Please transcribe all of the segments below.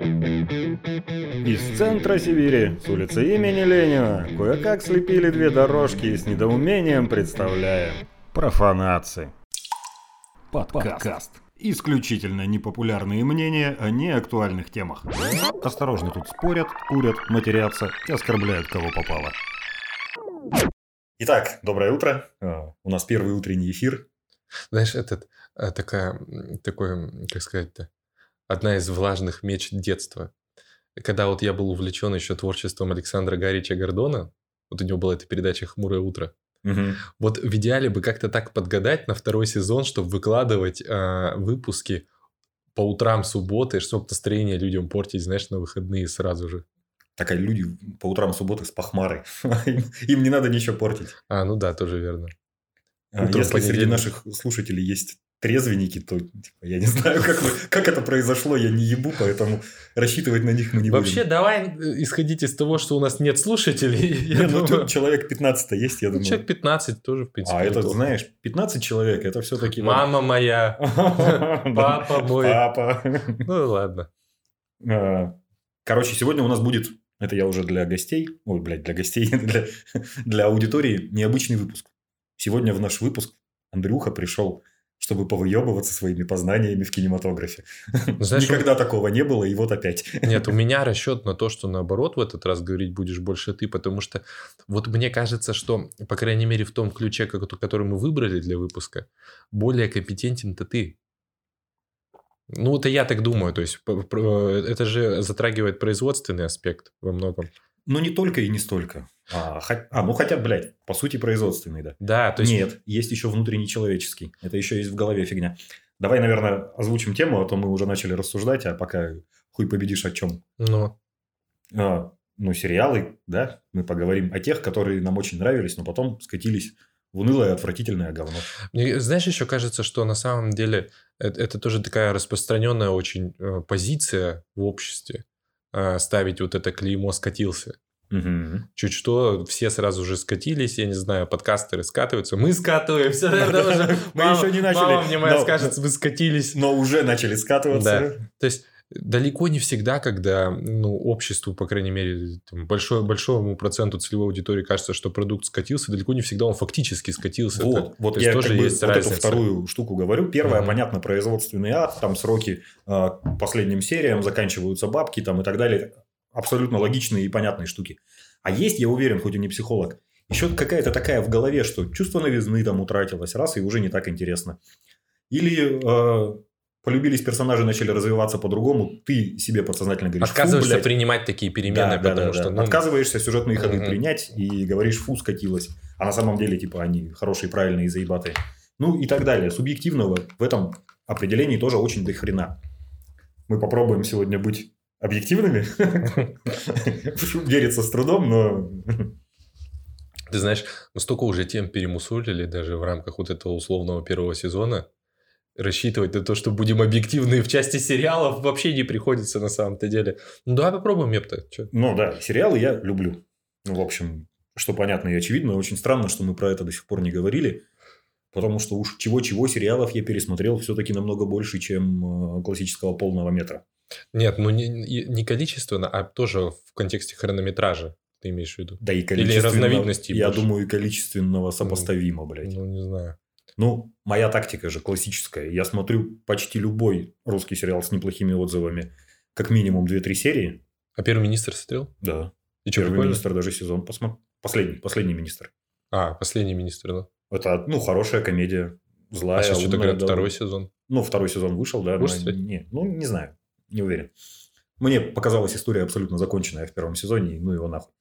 Из центра Сибири, с улицы имени Ленина, кое-как слепили две дорожки и с недоумением представляем. Профанации. Подкаст. Исключительно непопулярные мнения о неактуальных темах. Осторожно тут спорят, курят, матерятся и оскорбляют кого попало. Итак, доброе утро. А, у нас первый утренний эфир. Знаешь, этот а, такая, такой, как сказать-то, одна из влажных меч детства. Когда вот я был увлечен еще творчеством Александра Гарича Гордона, вот у него была эта передача «Хмурое утро», Угу. Вот в идеале бы как-то так подгадать на второй сезон, чтобы выкладывать э, выпуски по утрам субботы, чтобы настроение людям портить, знаешь, на выходные сразу же. Так, а люди по утрам субботы с похмарой. Им не надо ничего портить. А, ну да, тоже верно. А если среди наших слушателей есть трезвенники, то типа, я не знаю, как, вы, как это произошло, я не ебу, поэтому рассчитывать на них мы не Вообще, будем. давай э, исходить из того, что у нас нет слушателей. Не, ну тут человек 15 есть, я ну, думаю. Человек 15 тоже, в принципе. А это, знаешь, 15 человек, это все-таки... Мама моя, папа мой. Папа. Ну, ладно. А, короче, сегодня у нас будет, это я уже для гостей, ой, блядь, для гостей, для, для аудитории, необычный выпуск. Сегодня в наш выпуск Андрюха пришел чтобы повыебываться своими познаниями в кинематографе. Ну, знаешь, Никогда такого не было, и вот опять. Нет, у меня расчет на то, что наоборот в этот раз говорить будешь больше ты, потому что вот мне кажется, что, по крайней мере, в том ключе, который мы выбрали для выпуска, более компетентен-то ты. Ну, это я так думаю, то есть это же затрагивает производственный аспект во многом. Ну, не только и не столько. А, а, ну хотя, блядь, по сути производственный, да. Да, то есть... Нет, есть еще внутренний человеческий. Это еще есть в голове фигня. Давай, наверное, озвучим тему, а то мы уже начали рассуждать, а пока хуй победишь о чем. Ну. А, ну, сериалы, да, мы поговорим о тех, которые нам очень нравились, но потом скатились в унылое отвратительное говно. Мне, знаешь, еще кажется, что на самом деле это, это тоже такая распространенная очень э, позиция в обществе ставить вот это клеймо «скатился». Угу. Чуть что, все сразу же скатились, я не знаю, подкастеры скатываются, мы скатываемся, мы еще не начали. Мама мне моя скажет, вы скатились. Но уже начали скатываться. То есть далеко не всегда, когда ну, обществу, по крайней мере, там, большой, большому проценту целевой аудитории кажется, что продукт скатился, далеко не всегда он фактически скатился. Вот, это, вот я тоже как бы есть вот разница. эту вторую штуку говорю. Первое, mm-hmm. понятно, производственный ад, там сроки э, последним сериям, заканчиваются бабки там и так далее абсолютно логичные и понятные штуки. А есть, я уверен, хоть и не психолог, еще какая-то такая в голове, что чувство новизны там утратилось, раз, и уже не так интересно. Или э, полюбились персонажи, начали развиваться по-другому, ты себе подсознательно говоришь, Отказываешься фу, принимать такие перемены, да, потому да, что... Да. Ну... Отказываешься сюжетные ходы угу. принять и говоришь, фу, скатилось. А на самом деле, типа, они хорошие, правильные, заебатые. Ну и так далее. Субъективного в этом определении тоже очень до хрена. Мы попробуем сегодня быть объективными. Верится с трудом, но... Ты знаешь, мы столько уже тем перемусолили даже в рамках вот этого условного первого сезона. Рассчитывать на то, что будем объективны в части сериалов вообще не приходится на самом-то деле. Ну давай попробуем, Мепта. Ну да, сериалы я люблю. Ну, в общем, что понятно и очевидно. Очень странно, что мы про это до сих пор не говорили. Потому что уж чего-чего сериалов я пересмотрел все-таки намного больше, чем э, классического полного метра. Нет, ну не, не количественно, а тоже в контексте хронометража ты имеешь в виду? Да и количественно. Или разновидностей. Я больше. думаю, и количественного сопоставимо, блядь. Ну, не знаю. Ну, моя тактика же классическая. Я смотрю почти любой русский сериал с неплохими отзывами, как минимум 2-3 серии. А первый министр смотрел? Да. И что, первый прикольно? министр даже сезон посмотрел. Последний, последний министр. А, последний министр, да. Это, ну, хорошая комедия. Злая, а сейчас что-то говорят, да. второй сезон. Ну, второй сезон вышел, да. Вышел, но, не, ну, не знаю не уверен. Мне показалась история абсолютно законченная в первом сезоне, ну его нахуй.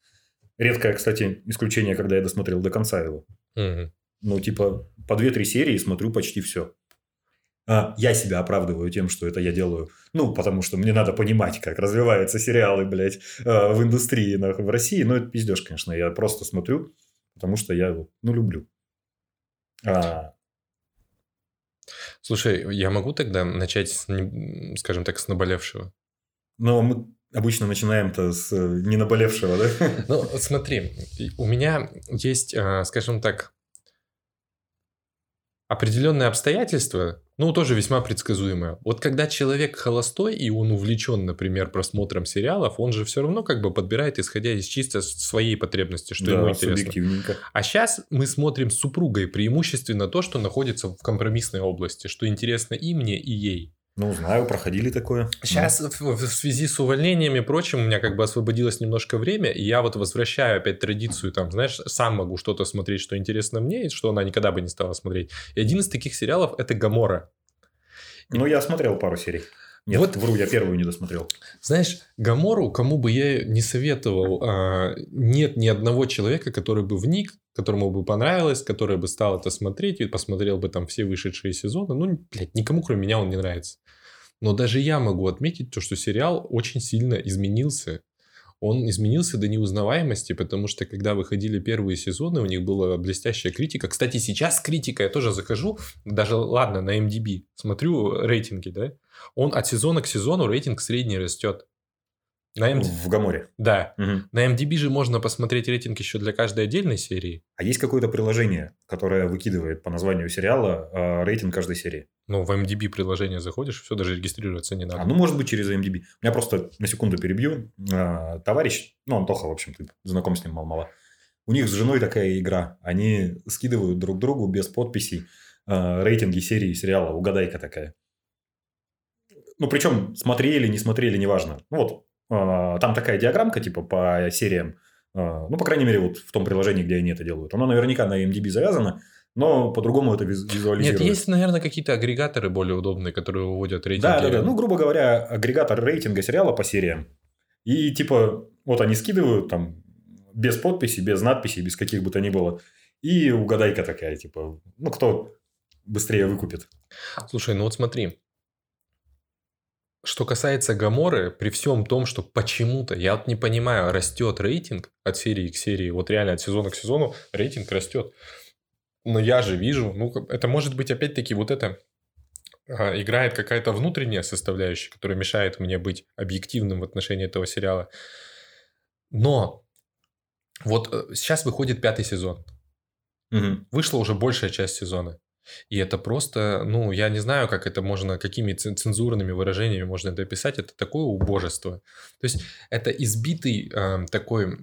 Редкое, кстати, исключение, когда я досмотрел до конца его. Угу. Ну, типа, по 2-3 серии смотрю почти все. А, я себя оправдываю тем, что это я делаю. Ну, потому что мне надо понимать, как развиваются сериалы, блядь, а, в индустрии нахуй, в России. Ну, это пиздеж, конечно. Я просто смотрю, потому что я, ну, люблю. А, Слушай, я могу тогда начать, с, скажем так, с наболевшего? Но мы обычно начинаем-то с э, не наболевшего, да? Ну, смотри, у меня есть, а, скажем так, определенные обстоятельства, ну, тоже весьма предсказуемое. Вот когда человек холостой, и он увлечен, например, просмотром сериалов, он же все равно как бы подбирает, исходя из чисто своей потребности, что да, ему интересно. А сейчас мы смотрим с супругой преимущественно то, что находится в компромиссной области, что интересно и мне, и ей. Ну, знаю, проходили такое. Сейчас ну. в, в связи с увольнениями и прочим у меня как бы освободилось немножко время, и я вот возвращаю опять традицию, там, знаешь, сам могу что-то смотреть, что интересно мне, и что она никогда бы не стала смотреть. И один из таких сериалов – это «Гамора». Ну, я смотрел пару серий. Нет, вот, вру, я первую не досмотрел. Знаешь, Гамору, кому бы я не советовал, а, нет ни одного человека, который бы вник, которому бы понравилось, который бы стал это смотреть и посмотрел бы там все вышедшие сезоны. Ну, блядь, никому, кроме меня, он не нравится. Но даже я могу отметить то, что сериал очень сильно изменился. Он изменился до неузнаваемости, потому что когда выходили первые сезоны, у них была блестящая критика. Кстати, сейчас критика, я тоже захожу, даже, ладно, на MDB, смотрю рейтинги, да, он от сезона к сезону рейтинг средний растет. На MD... В Гаморе. Да. Угу. На MDB же можно посмотреть рейтинг еще для каждой отдельной серии. А есть какое-то приложение, которое выкидывает по названию сериала э, рейтинг каждой серии? Ну, в MDB приложение заходишь, все, даже регистрироваться не надо. А, ну, может быть, через MDB. Меня просто на секунду перебью. Э, товарищ, ну, Антоха, в общем, ты знаком с ним мало-мало. У них с женой такая игра. Они скидывают друг другу без подписей э, рейтинги серии сериала. Угадайка такая. Ну, причем смотрели, не смотрели, неважно. Ну, вот а, там такая диаграммка, типа, по сериям. А, ну, по крайней мере, вот в том приложении, где они это делают. Оно наверняка на MDB завязано, но по-другому это визуализирует. Нет, есть, наверное, какие-то агрегаторы более удобные, которые выводят рейтинги. Да, да, да. Ну, грубо говоря, агрегатор рейтинга сериала по сериям. И типа, вот они скидывают там без подписи, без надписи, без каких бы то ни было. И угадайка такая, типа, ну, кто быстрее выкупит. Слушай, ну вот смотри, что касается Гаморы, при всем том, что почему-то, я вот не понимаю, растет рейтинг от серии к серии, вот реально от сезона к сезону рейтинг растет. Но я же вижу, ну, это может быть опять-таки вот это а, играет какая-то внутренняя составляющая, которая мешает мне быть объективным в отношении этого сериала. Но вот э, сейчас выходит пятый сезон. Угу. Вышла уже большая часть сезона. И это просто, ну, я не знаю, как это можно, какими цензурными выражениями можно это описать. Это такое убожество. То есть это избитый э, такой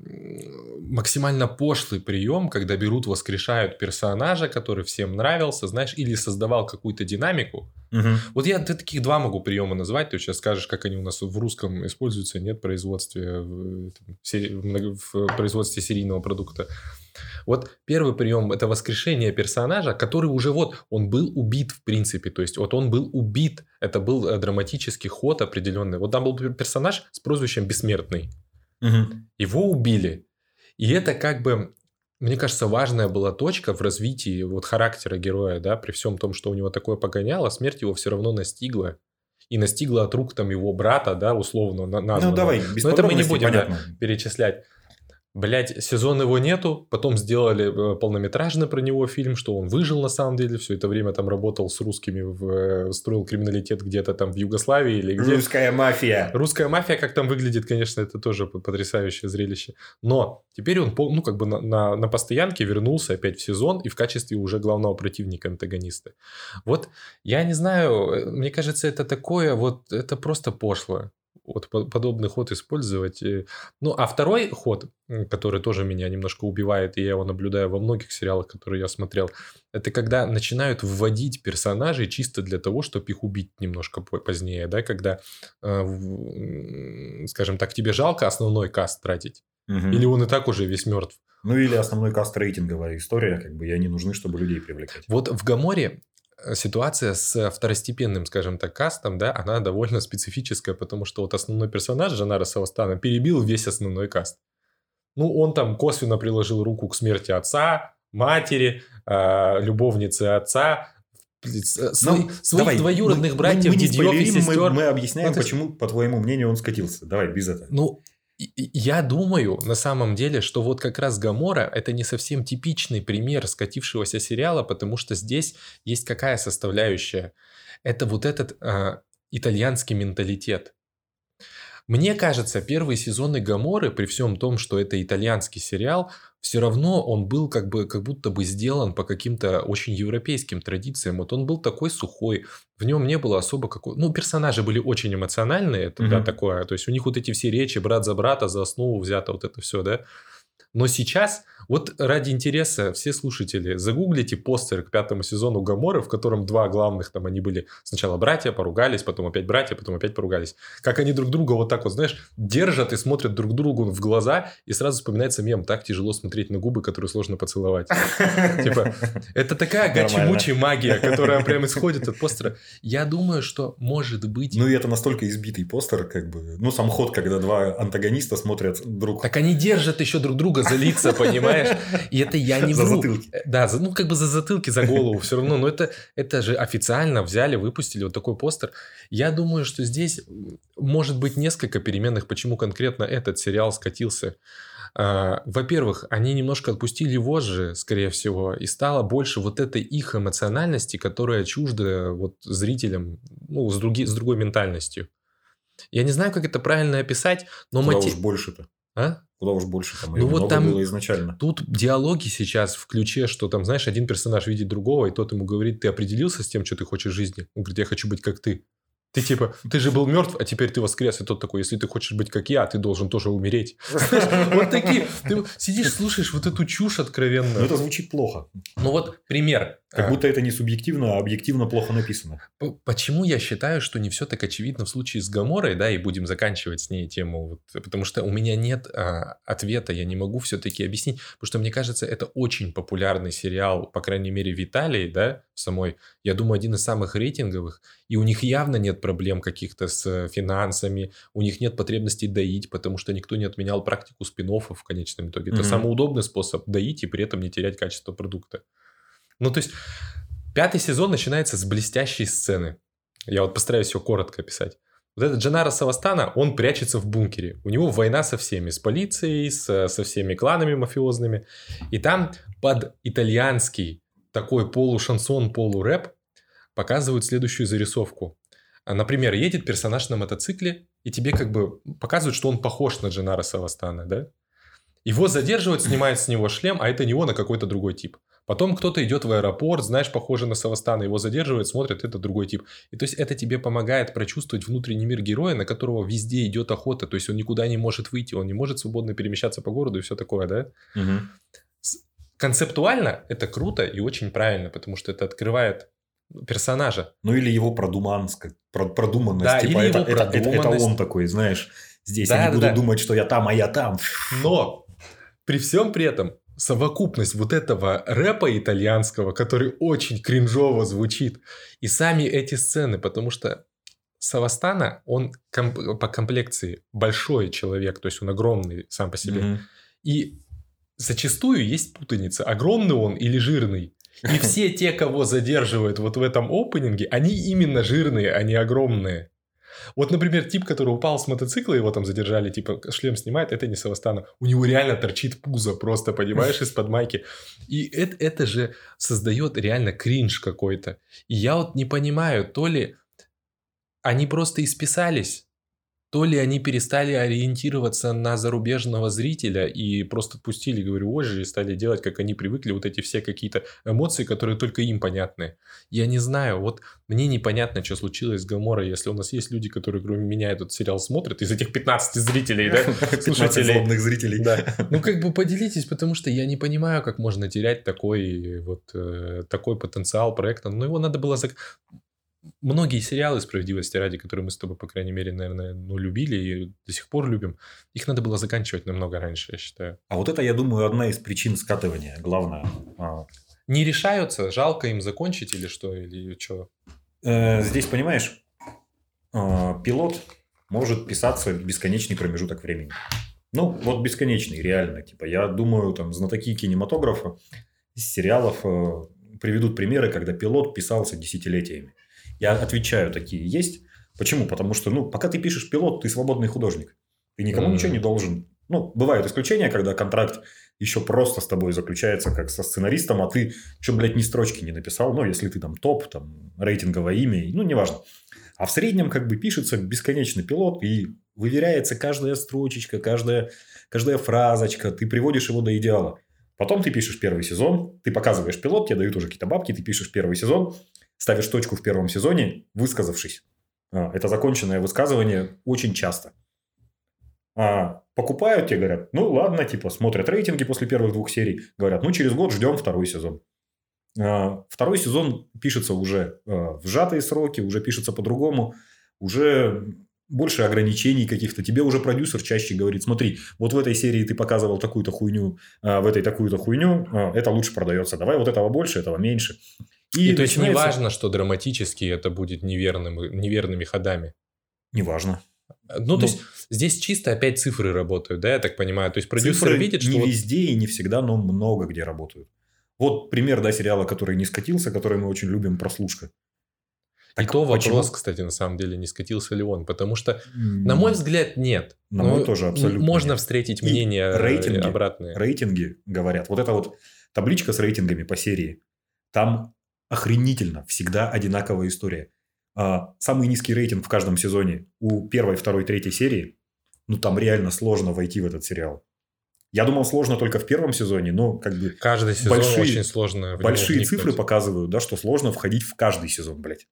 максимально пошлый прием, когда берут, воскрешают персонажа, который всем нравился, знаешь, или создавал какую-то динамику. Угу. Вот я таких два могу приема назвать. Ты сейчас скажешь, как они у нас в русском используются, нет, в производстве, в, в, в производстве серийного продукта. Вот первый прием это воскрешение персонажа, который уже вот, он был убит в принципе, то есть вот он был убит, это был э, драматический ход определенный. Вот там был персонаж с прозвищем Бессмертный. Угу. Его убили. И это как бы, мне кажется, важная была точка в развитии вот характера героя, да, при всем том, что у него такое погоняло, смерть его все равно настигла и настигла от рук там его брата, да, условно названного. Ну давай, без Но это мы не будем да, перечислять. Блять, сезон его нету, потом сделали э, полнометражный про него фильм, что он выжил на самом деле, все это время там работал с русскими, в, э, строил криминалитет где-то там в Югославии или где Русская мафия. Русская мафия, как там выглядит, конечно, это тоже потрясающее зрелище. Но теперь он, ну, как бы на, на, на постоянке вернулся опять в сезон и в качестве уже главного противника антагониста. Вот, я не знаю, э, мне кажется, это такое, вот, это просто пошло вот подобный ход использовать. Ну, а второй ход, который тоже меня немножко убивает, и я его наблюдаю во многих сериалах, которые я смотрел, это когда начинают вводить персонажей чисто для того, чтобы их убить немножко позднее, да, когда, э, скажем так, тебе жалко основной каст тратить, угу. или он и так уже весь мертв. Ну, или основной каст рейтинговая история, как бы, и они нужны, чтобы людей привлекать. Вот в Гаморе ситуация с второстепенным, скажем так, кастом, да, она довольно специфическая, потому что вот основной персонаж Жанара Савастана перебил весь основной каст. Ну, он там косвенно приложил руку к смерти отца, матери, э, любовницы отца, э, Свой, ну, своих давай, двоюродных мы, братьев, мы, мы дедьев и сестер. Мы, мы объясняем, ну, почему, по твоему мнению, он скатился. Давай, без этого. Ну, я думаю, на самом деле, что вот как раз Гамора это не совсем типичный пример скатившегося сериала, потому что здесь есть какая составляющая? Это вот этот э, итальянский менталитет. Мне кажется, первые сезоны Гаморы, при всем том, что это итальянский сериал, все равно он был как бы как будто бы сделан по каким-то очень европейским традициям. Вот он был такой сухой, в нем не было особо какой... Ну, персонажи были очень эмоциональные, это mm-hmm. да, такое. То есть у них вот эти все речи брат за брата, за основу взято вот это все, да. Но сейчас, вот ради интереса, все слушатели, загуглите постер к пятому сезону Гаморы, в котором два главных, там они были сначала братья, поругались, потом опять братья, потом опять поругались. Как они друг друга вот так вот, знаешь, держат и смотрят друг другу в глаза, и сразу вспоминается мем, так тяжело смотреть на губы, которые сложно поцеловать. Типа, это такая гачи магия, которая прям исходит от постера. Я думаю, что может быть... Ну, и это настолько избитый постер, как бы, ну, сам ход, когда два антагониста смотрят друг... Так они держат еще друг друга за лица, понимаешь? И это я не вру. За затылки. Да, за, ну как бы за затылки, за голову все равно. Но это, это же официально взяли, выпустили вот такой постер. Я думаю, что здесь может быть несколько переменных, почему конкретно этот сериал скатился. А, во-первых, они немножко отпустили вожжи, скорее всего, и стало больше вот этой их эмоциональности, которая чужда вот зрителям, ну, с, други, с другой ментальностью. Я не знаю, как это правильно описать, но... Куда мотив... уж больше-то? А? Куда уж больше там ну, вот там было изначально. Тут диалоги сейчас в ключе, что там, знаешь, один персонаж видит другого, и тот ему говорит, ты определился с тем, что ты хочешь в жизни? Он говорит, я хочу быть как ты. Ты типа, ты же был мертв, а теперь ты воскрес. И тот такой, если ты хочешь быть как я, ты должен тоже умереть. Вот такие. Ты сидишь, слушаешь вот эту чушь откровенную. Но это звучит плохо. Ну вот пример. Как будто это не субъективно, а объективно плохо написано. Почему я считаю, что не все так очевидно в случае с Гаморой, да, и будем заканчивать с ней тему, вот, потому что у меня нет а, ответа, я не могу все-таки объяснить, потому что мне кажется, это очень популярный сериал, по крайней мере в Италии, да, самой, я думаю, один из самых рейтинговых, и у них явно нет проблем каких-то с финансами, у них нет потребности доить, потому что никто не отменял практику спин в конечном итоге. Это mm-hmm. самый удобный способ доить и при этом не терять качество продукта. Ну, то есть, пятый сезон начинается с блестящей сцены. Я вот постараюсь его коротко описать. Вот этот Джанаро Савастана, он прячется в бункере. У него война со всеми, с полицией, с, со всеми кланами мафиозными. И там под итальянский такой полушансон, полурэп показывают следующую зарисовку. Например, едет персонаж на мотоцикле, и тебе как бы показывают, что он похож на Дженаро Савастана, да? Его задерживают, снимают с него шлем, а это не он, а какой-то другой тип. Потом кто-то идет в аэропорт, знаешь, похоже на Савастана, его задерживают, смотрят, это другой тип. И то есть это тебе помогает прочувствовать внутренний мир героя, на которого везде идет охота. То есть он никуда не может выйти, он не может свободно перемещаться по городу и все такое, да? Угу. Концептуально это круто и очень правильно, потому что это открывает персонажа. Ну или его продуманность, продуманность. Да, типа или это, его это, продуманность. Это, это он такой, знаешь, здесь да, не да, буду да. думать, что я там, а я там. Но при всем при этом совокупность вот этого рэпа итальянского, который очень кринжово звучит, и сами эти сцены, потому что Савастана, он комп- по комплекции большой человек, то есть он огромный сам по себе. Mm-hmm. И зачастую есть путаница, огромный он или жирный. И все те, кого задерживают вот в этом опенинге, они именно жирные, а не огромные. Вот, например, тип, который упал с мотоцикла, его там задержали, типа, шлем снимает, это не Савастана. У него реально торчит пузо просто, понимаешь, из-под майки. И это, это же создает реально кринж какой-то. И я вот не понимаю, то ли они просто исписались, то ли они перестали ориентироваться на зарубежного зрителя и просто пустили, говорю, озже и стали делать, как они привыкли, вот эти все какие-то эмоции, которые только им понятны. Я не знаю, вот мне непонятно, что случилось с Гаморой, если у нас есть люди, которые кроме меня этот сериал смотрят, из этих 15 зрителей, да, слушателей. зрителей. Да. Ну, как бы поделитесь, потому что я не понимаю, как можно терять такой вот э, такой потенциал проекта. Но его надо было... Многие сериалы «Справедливости ради», которые мы с тобой, по крайней мере, наверное, ну, любили и до сих пор любим, их надо было заканчивать намного раньше, я считаю. А вот это, я думаю, одна из причин скатывания, главное. А. Не решаются? Жалко им закончить или что? Или что? Э, здесь, понимаешь, а, пилот может писаться бесконечный промежуток времени. Ну, вот бесконечный, реально. Типа, я думаю, там, знатоки кинематографа, сериалов э, приведут примеры, когда пилот писался десятилетиями. Я отвечаю, такие есть. Почему? Потому что, ну, пока ты пишешь пилот, ты свободный художник. Ты никому mm-hmm. ничего не должен. Ну, бывают исключения, когда контракт еще просто с тобой заключается, как со сценаристом, а ты что, блядь, ни строчки не написал. Ну, если ты там топ, там, рейтинговое имя, ну, неважно. А в среднем как бы пишется бесконечный пилот, и выверяется каждая строчечка, каждая, каждая фразочка, ты приводишь его до идеала. Потом ты пишешь первый сезон, ты показываешь пилот, тебе дают уже какие-то бабки, ты пишешь первый сезон, ставишь точку в первом сезоне, высказавшись. А, это законченное высказывание очень часто. А покупают тебе, говорят, ну ладно, типа смотрят рейтинги после первых двух серий, говорят, ну через год ждем второй сезон. А, второй сезон пишется уже а, в сжатые сроки, уже пишется по-другому, уже больше ограничений каких-то. Тебе уже продюсер чаще говорит, смотри, вот в этой серии ты показывал такую-то хуйню, а в этой такую-то хуйню, а, это лучше продается. Давай вот этого больше, этого меньше. И, и то есть не важно, что драматически это будет неверным, неверными ходами. Не важно. Ну, то ну, есть здесь чисто опять цифры работают, да, я так понимаю. То есть продюсер видит, что... Не вот... везде и не всегда, но много где работают. Вот пример, да, сериала, который не скатился, который мы очень любим, «Прослушка». Так и то почему? вопрос, кстати, на самом деле, не скатился ли он. Потому что, на мой взгляд, нет. На мой ну, тоже абсолютно Можно нет. встретить мнение и рейтинги, обратные. Рейтинги говорят. Вот эта вот табличка с рейтингами по серии. Там охренительно. Всегда одинаковая история. А, самый низкий рейтинг в каждом сезоне у первой, второй, третьей серии. Ну, там реально сложно войти в этот сериал. Я думал, сложно только в первом сезоне, но как бы... Каждый сезон большие, очень сложно. Большие цифры показывают, да, что сложно входить в каждый сезон, блядь.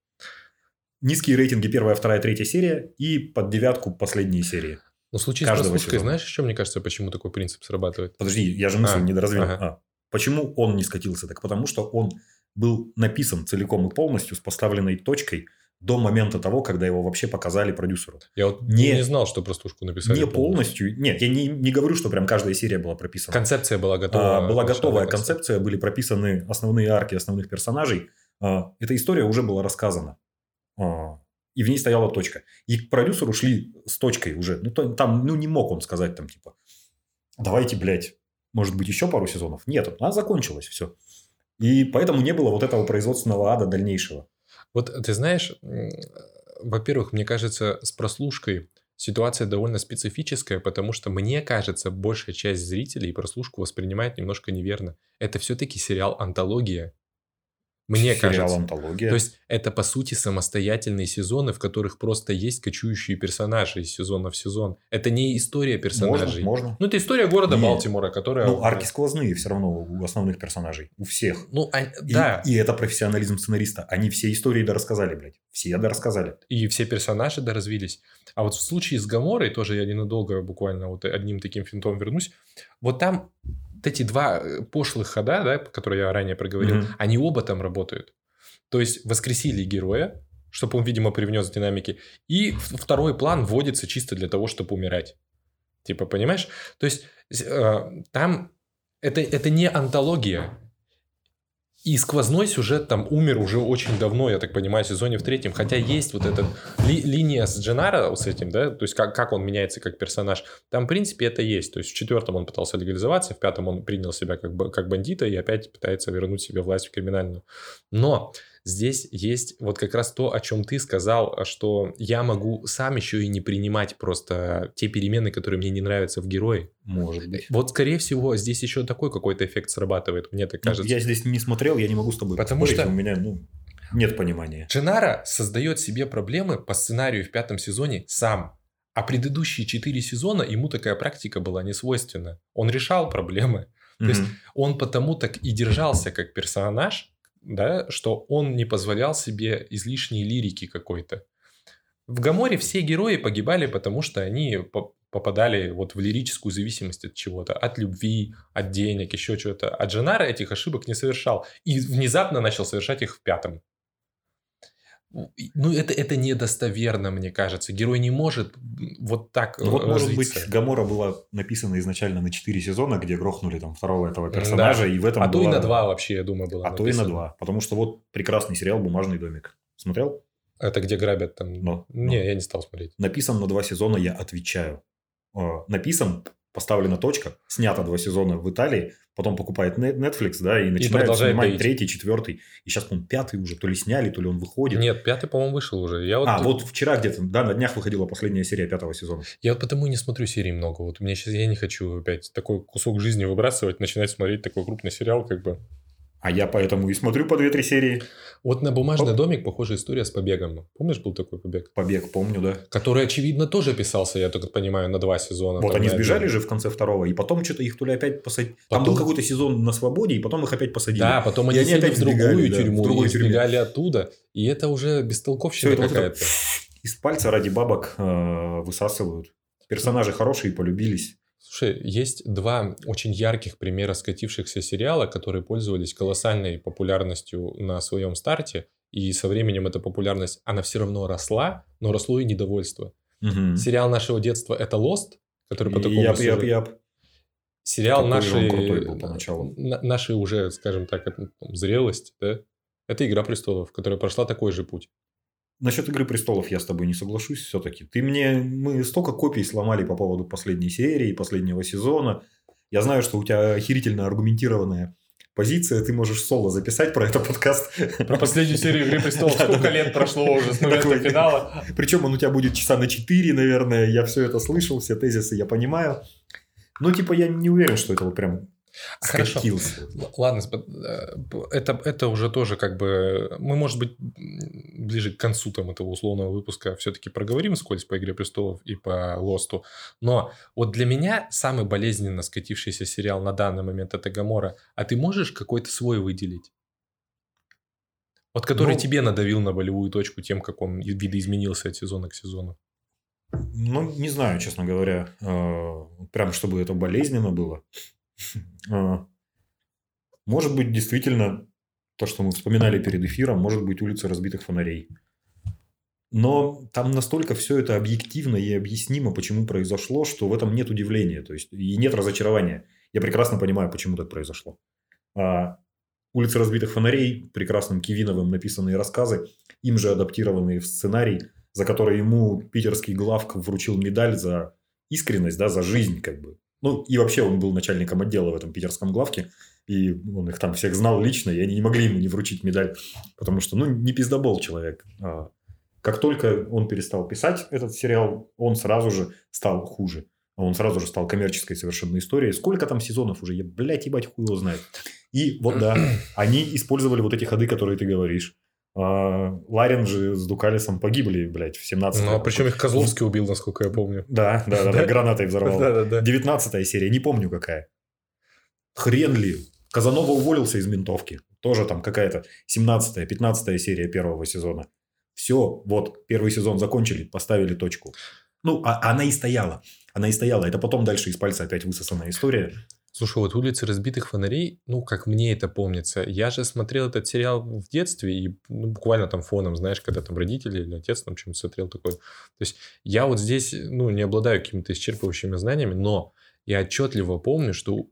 Низкие рейтинги первая, вторая, третья серия и под девятку последние серии. Но в случае с прослушкой, знаешь, еще, мне кажется, почему такой принцип срабатывает? Подожди, я же мысль а, не доразвил. Ага. А, почему он не скатился? Так потому что он был написан целиком и полностью с поставленной точкой – до момента того, когда его вообще показали продюсеру. Я вот не, не знал, что прослушку написали. Не полностью. полностью. Нет, я не, не говорю, что прям каждая серия была прописана. Концепция была готова. А, была готовая концепция, были прописаны основные арки основных персонажей. А, эта история уже была рассказана. А, и в ней стояла точка. И к продюсеру шли с точкой уже. Ну, то, там, ну, не мог он сказать там, типа, давайте, блядь, может быть, еще пару сезонов. Нет, она закончилась, все. И поэтому не было вот этого производственного ада дальнейшего. Вот ты знаешь, во-первых, мне кажется, с прослушкой ситуация довольно специфическая, потому что мне кажется, большая часть зрителей прослушку воспринимает немножко неверно. Это все-таки сериал антология. Мне Сериал кажется. антология. То есть это по сути самостоятельные сезоны, в которых просто есть кочующие персонажи из сезона в сезон. Это не история персонажей. Можно, можно. Ну это история города Нет. Балтимора, которая. Ну арки сквозные все равно у основных персонажей, у всех. Ну а, и, да. И это профессионализм сценариста. Они все истории дорассказали, блядь. Все дорассказали. И все персонажи доразвились. А вот в случае с Гаморой тоже я ненадолго буквально вот одним таким финтом вернусь. Вот там вот эти два э, пошлых хода, да, которые я ранее проговорил, mm-hmm. они оба там работают. То есть воскресили героя, чтобы он, видимо, привнес динамики, и второй план вводится чисто для того, чтобы умирать. Типа, понимаешь? То есть э, там это, это не антология, и сквозной сюжет там умер уже очень давно, я так понимаю, в сезоне в третьем. Хотя есть вот эта ли, линия с Дженаро с этим, да, то есть как, как он меняется как персонаж. Там, в принципе, это есть. То есть в четвертом он пытался легализоваться, в пятом он принял себя как, как бандита и опять пытается вернуть себе власть в криминальную. Но здесь есть вот как раз то, о чем ты сказал, что я могу сам еще и не принимать просто те перемены, которые мне не нравятся в герое. Может быть. Вот, скорее всего, здесь еще такой какой-то эффект срабатывает, мне так ну, кажется. я здесь не смотрел, я не могу с тобой Потому что у меня, ну, нет понимания. Дженара создает себе проблемы по сценарию в пятом сезоне сам. А предыдущие четыре сезона ему такая практика была не свойственна. Он решал проблемы. То mm-hmm. есть он потому так и держался как персонаж, да, что он не позволял себе излишней лирики какой-то. В Гаморе все герои погибали, потому что они попадали вот в лирическую зависимость от чего-то, от любви, от денег, еще чего-то. А Дженара этих ошибок не совершал. И внезапно начал совершать их в пятом. Ну, это, это недостоверно, мне кажется. Герой не может вот так ну, Вот, развиться. может быть, Гамора была написана изначально на 4 сезона, где грохнули там второго этого персонажа, да. и в этом А была... то и на 2 вообще, я думаю, было А написано. то и на 2. Потому что вот прекрасный сериал «Бумажный домик». Смотрел? Это где грабят там? Но, не, но. я не стал смотреть. Написан на два сезона, я отвечаю. Э, написан, поставлена точка, снято два сезона в Италии, потом покупает Netflix, да, и начинает и снимать доить. третий, четвертый. И сейчас, по-моему, пятый уже то ли сняли, то ли он выходит. Нет, пятый, по-моему, вышел уже. Я вот... А, вот вчера где-то, да, на днях выходила последняя серия пятого сезона. Я вот потому и не смотрю серий много. Вот у меня сейчас, я не хочу опять такой кусок жизни выбрасывать, начинать смотреть такой крупный сериал, как бы. А я поэтому и смотрю по 2-3 серии. Вот на «Бумажный Оп. домик» похожая история с побегом. Помнишь, был такой побег? Побег, помню, да. Который, очевидно, тоже писался, я только понимаю, на два сезона. Вот они сбежали же в конце второго, и потом что-то их то ли опять посадили. Потом... Там был какой-то сезон на свободе, и потом их опять посадили. Да, потом они, они опять в другую да, тюрьму, в другую и сбегали оттуда. И это уже бестолковщина какая-то. Из пальца ради бабок э, высасывают. Персонажи хорошие, полюбились. Слушай, есть два очень ярких примера скатившихся сериала, которые пользовались колоссальной популярностью на своем старте, и со временем эта популярность, она все равно росла, но росло и недовольство. Угу. Сериал нашего детства это Lost, который по такому яп, яп, яп. Сериал нашей, нашей уже, скажем так, зрелость, да? Это Игра престолов, которая прошла такой же путь. Насчет Игры престолов я с тобой не соглашусь все-таки. Ты мне... Мы столько копий сломали по поводу последней серии, последнего сезона. Я знаю, что у тебя охерительно аргументированная позиция, ты можешь соло записать про этот подкаст. Про последнюю серию Игры престолов. Сколько лет прошло уже с момента финала. Причем он у тебя будет часа на 4, наверное. Я все это слышал, все тезисы я понимаю. Ну, типа, я не уверен, что это вот прям Хорошо. Ладно, э, это, это уже тоже как бы... Мы, может быть, ближе к концу там этого условного выпуска все-таки проговорим скользь по «Игре престолов» и по «Лосту». Но вот для меня самый болезненно скатившийся сериал на данный момент – это «Гамора». А ты можешь какой-то свой выделить? Вот который ну, тебе надавил на болевую точку тем, как он видоизменился от сезона к сезону. Ну, не знаю, честно говоря. Э, прям чтобы это болезненно было. А, может быть, действительно, то, что мы вспоминали перед эфиром, может быть, улица разбитых фонарей. Но там настолько все это объективно и объяснимо, почему произошло, что в этом нет удивления, то есть и нет разочарования. Я прекрасно понимаю, почему так произошло. А «Улица разбитых фонарей», прекрасным Кивиновым написанные рассказы, им же адаптированные в сценарий, за который ему питерский главк вручил медаль за искренность, да, за жизнь, как бы. Ну, и вообще он был начальником отдела в этом питерском главке, и он их там всех знал лично, и они не могли ему не вручить медаль, потому что, ну, не пиздобол человек. А как только он перестал писать этот сериал, он сразу же стал хуже. Он сразу же стал коммерческой совершенно историей. Сколько там сезонов уже? Я, блядь, ебать, хуй его знает. И вот да, они использовали вот эти ходы, которые ты говоришь. А, Ларин же с Дукалисом погибли, блядь, в 17 Ну, а причем их Козловский убил, насколько я помню. Да, да, да, да гранатой взорвал. Да, да, 19 серия, не помню какая. Хрен ли. Казанова уволился из ментовки. Тоже там какая-то 17 15 серия первого сезона. Все, вот, первый сезон закончили, поставили точку. Ну, а она и стояла. Она и стояла. Это потом дальше из пальца опять высосанная история. Слушай, вот «Улицы разбитых фонарей», ну, как мне это помнится, я же смотрел этот сериал в детстве и ну, буквально там фоном, знаешь, когда там родители или отец там чем-то смотрел такое. То есть я вот здесь, ну, не обладаю какими-то исчерпывающими знаниями, но я отчетливо помню, что,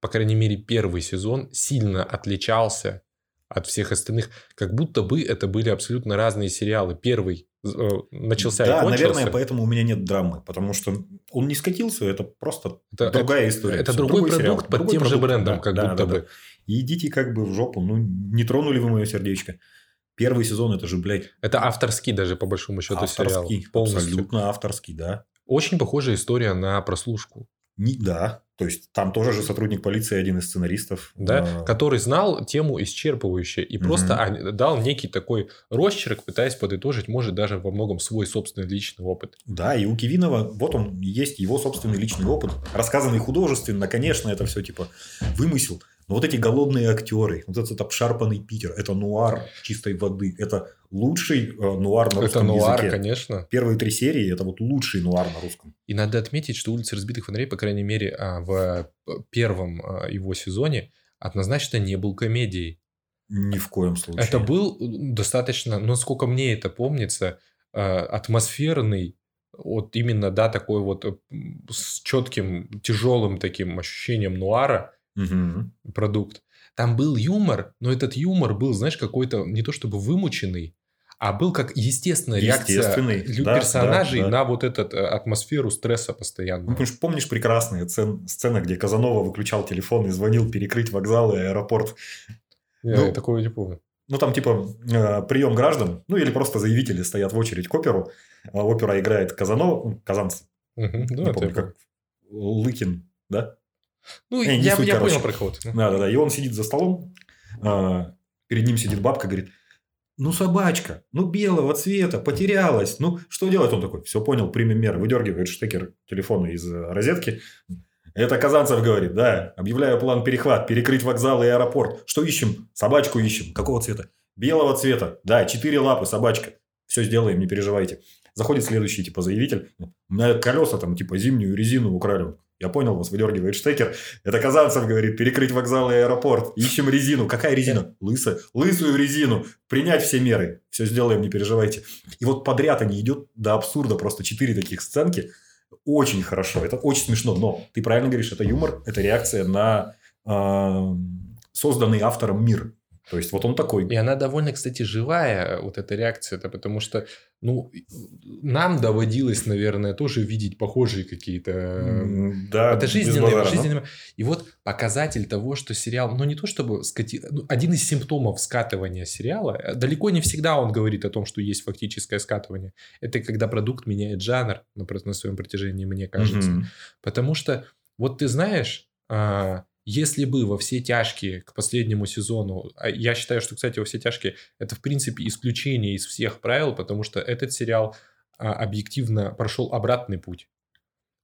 по крайней мере, первый сезон сильно отличался от всех остальных, как будто бы это были абсолютно разные сериалы. Первый начался да, и кончился. наверное, поэтому у меня нет драмы, потому что он не скатился, это просто это, другая это, история. Это другой, другой продукт сериал, под другой тем продукт, же брендом, да, как да, будто да, бы. Да. И идите как бы в жопу, ну не тронули вы мое сердечко. Первый сезон это же, блядь... Это авторский даже, по большому счету, авторский, сериал. Полностью. Абсолютно авторский, да. Очень похожая история на прослушку. Не, да, то есть там тоже же сотрудник полиции, один из сценаристов. Да, а... который знал тему исчерпывающе и угу. просто дал некий такой росчерк, пытаясь подытожить, может, даже во многом свой собственный личный опыт. Да, и у Кивинова, вот он, есть его собственный личный опыт, рассказанный художественно, конечно, это все типа вымысел. Но вот эти голодные актеры, вот этот обшарпанный Питер, это нуар чистой воды. Это лучший э, нуар на русском это нуар, языке. конечно. Первые три серии – это вот лучший нуар на русском. И надо отметить, что «Улица разбитых фонарей», по крайней мере, а, в первом а, его сезоне однозначно не был комедией. Ни в коем случае. Это был достаточно, насколько мне это помнится, атмосферный, вот именно, да, такой вот с четким, тяжелым таким ощущением нуара угу. продукт. Там был юмор, но этот юмор был, знаешь, какой-то не то чтобы вымученный, а был как естественная реакция да, персонажей да, да. на вот эту э, атмосферу стресса постоянно. Ну, помнишь, помнишь прекрасная сцена, где Казанова выключал телефон и звонил перекрыть вокзал и аэропорт? Я ну, такого не помню. Ну, там типа э, прием граждан, ну, или просто заявители стоят в очередь к оперу. А опера играет Казанова, Казанцев. Угу, да, не помню, как Лыкин, да? Ну, я, я понял про кого-то. Да, да, да. И он сидит за столом, а, перед ним сидит бабка, говорит, ну, собачка, ну, белого цвета, потерялась. Ну, что делать? Он такой, все понял, примем меры. Выдергивает штекер телефона из э, розетки. Это Казанцев говорит, да. Объявляю план перехват, перекрыть вокзал и аэропорт. Что ищем? Собачку ищем. Какого цвета? Белого цвета. Да, четыре лапы, собачка. Все сделаем, не переживайте. Заходит следующий, типа, заявитель. У меня колеса там, типа, зимнюю резину украли. Я понял вас, выдергивает штекер. Это Казанцев говорит, перекрыть вокзал и аэропорт. Ищем резину. Какая резина? Лысая. Лысую резину. Принять все меры. Все сделаем, не переживайте. И вот подряд они идут до абсурда. Просто четыре таких сценки. Очень хорошо. Это очень смешно. Но ты правильно говоришь, это юмор. Это реакция на э, созданный автором мир. То есть, вот он такой. И она довольно, кстати, живая, вот эта реакция-то, потому что, ну, нам доводилось, наверное, тоже видеть похожие какие-то... Да, Это жизненные, жизненные... И вот показатель того, что сериал, ну, не то чтобы скати... ну, один из симптомов скатывания сериала, э, далеко не всегда он говорит о том, что есть фактическое скатывание. Это когда продукт меняет жанр на, на своем протяжении, мне кажется. Mm-hmm. Потому что, вот ты знаешь... А, если бы во все тяжкие к последнему сезону, а я считаю, что, кстати, во все тяжкие это, в принципе, исключение из всех правил, потому что этот сериал а, объективно прошел обратный путь.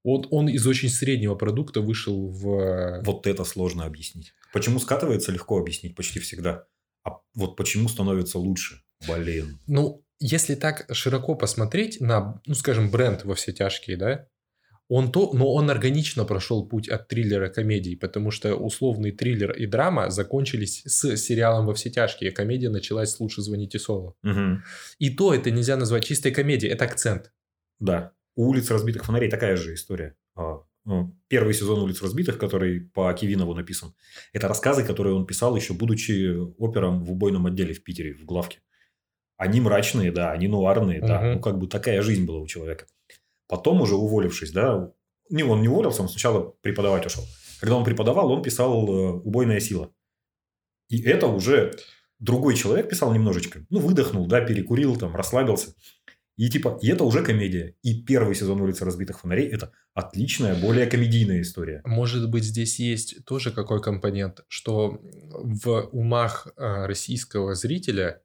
Он, он из очень среднего продукта вышел в... Вот это сложно объяснить. Почему скатывается, легко объяснить почти всегда. А вот почему становится лучше? Блин. Ну, если так широко посмотреть на, ну, скажем, бренд во все тяжкие, да, он то, но он органично прошел путь от триллера к комедии, потому что условный триллер и драма закончились с сериалом «Во все тяжкие», а комедия началась с «Лучше звоните Соло». Угу. И то это нельзя назвать чистой комедией, это акцент. Да. У «Улиц разбитых фонарей» такая же история. А, ну, первый сезон «Улиц разбитых», который по Кивинову написан, это рассказы, которые он писал еще будучи опером в убойном отделе в Питере, в главке. Они мрачные, да, они нуарные, да. Ну, как бы такая жизнь была у человека. Потом уже уволившись, да, не, он не уволился, он сначала преподавать ушел. Когда он преподавал, он писал э, «Убойная сила». И это уже другой человек писал немножечко. Ну, выдохнул, да, перекурил, там, расслабился. И типа, и это уже комедия. И первый сезон «Улицы разбитых фонарей» – это отличная, более комедийная история. Может быть, здесь есть тоже какой компонент, что в умах э, российского зрителя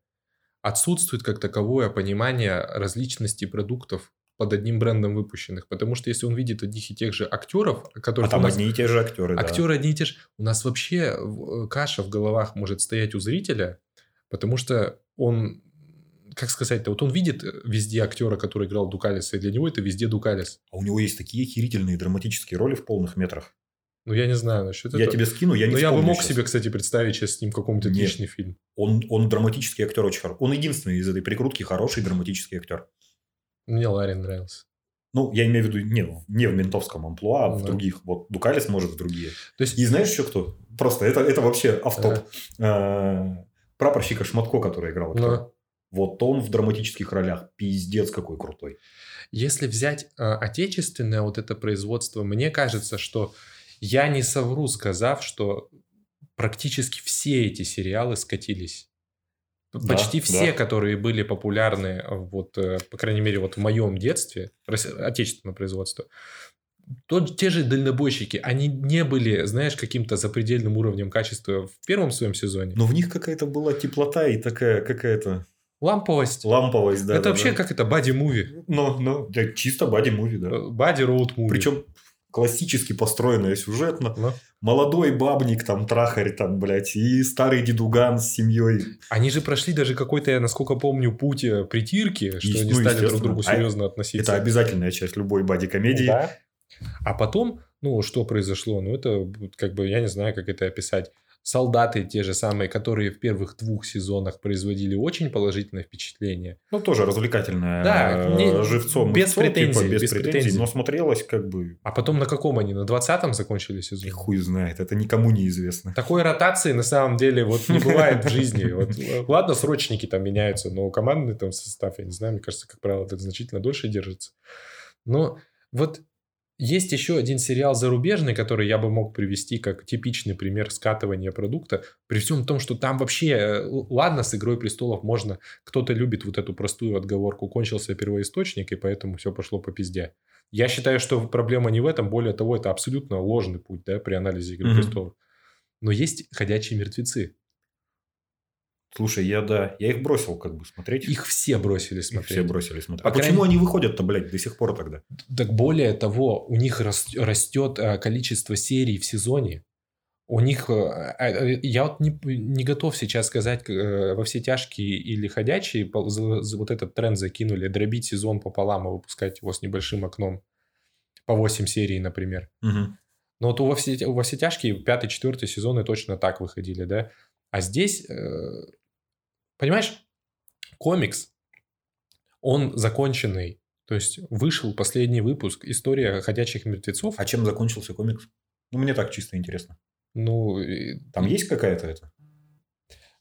отсутствует как таковое понимание различности продуктов под одним брендом выпущенных. Потому что если он видит одних и тех же актеров, которых... А там нас... одни и те же актеры, Актеры да. одни и те же. У нас вообще э, каша в головах может стоять у зрителя, потому что он как сказать-то, вот он видит э, везде актера, который играл Дукалиса, и для него это везде Дукалис. А у него есть такие охерительные драматические роли в полных метрах. Ну, я не знаю насчет я этого. Я тебе скину, я не Но я бы мог сейчас. себе, кстати, представить сейчас с ним каком-то отличный фильм. Он, он драматический актер очень хороший. Он единственный из этой прикрутки хороший драматический актер. Мне Ларин нравился. Ну, я имею в виду не, не в ментовском амплуа, а в да. других. Вот Дукалис может в другие. То есть... И знаешь еще кто? Просто это, это вообще автоп. Да. Прапорщика Шматко, который играл. Да. Вот он в драматических ролях. Пиздец какой крутой. Если взять э, отечественное вот это производство, мне кажется, что я не совру, сказав, что практически все эти сериалы скатились. Почти да, все, да. которые были популярны, вот, э, по крайней мере, вот в моем детстве, отечественное производство, то, те же дальнобойщики, они не были, знаешь, каким-то запредельным уровнем качества в первом своем сезоне. Но в них какая-то была теплота и такая какая-то... Ламповость. Ламповость, да. Это да, вообще да. как это, бади-муви. Ну, ну, чисто бади-муви, да. Бади-роуд-муви. Причем классически построенная сюжетно. Да. Молодой бабник, там, трахарь, там, блядь, и старый дедуган с семьей. Они же прошли даже какой-то, я насколько помню, путь э, притирки, что и, они ну, стали друг к другу серьезно а относиться. Это обязательная часть любой бади-комедии. Да. А потом, ну, что произошло? Ну, это, как бы, я не знаю, как это описать солдаты те же самые, которые в первых двух сезонах производили очень положительное впечатление. Ну, тоже развлекательное. Да, не, живцом. Без претензий. Типа, без, без претензий, претензий, но смотрелось как бы... А потом на каком они? На 20-м закончили сезон? И хуй знает, это никому не известно. Такой ротации на самом деле вот не бывает в жизни. Вот, ладно, срочники там меняются, но командный там состав, я не знаю, мне кажется, как правило, это значительно дольше держится. Но вот есть еще один сериал зарубежный, который я бы мог привести как типичный пример скатывания продукта, при всем том, что там вообще, э, ладно, с «Игрой престолов» можно, кто-то любит вот эту простую отговорку, кончился первоисточник, и поэтому все пошло по пизде. Я считаю, что проблема не в этом, более того, это абсолютно ложный путь да, при анализе «Игры mm-hmm. престолов». Но есть «Ходячие мертвецы». Слушай, я да, я их бросил как бы смотреть. Их все бросили смотреть. Их все бросили смотреть. А, а почему крайне... они выходят-то, блядь, до сих пор тогда? Так более того, у них растет э, количество серий в сезоне. У них, э, э, я вот не, не готов сейчас сказать, во все тяжкие или ходячие вот этот тренд закинули, дробить сезон пополам и выпускать его с небольшим окном по 8 серий, например. Угу. Но вот во все, во все тяжкие пятый, четвертый сезоны точно так выходили, да? А здесь Понимаешь, комикс, он законченный. То есть вышел последний выпуск «История ходячих мертвецов». А чем закончился комикс? Ну, мне так чисто интересно. Ну, там есть какая-то это?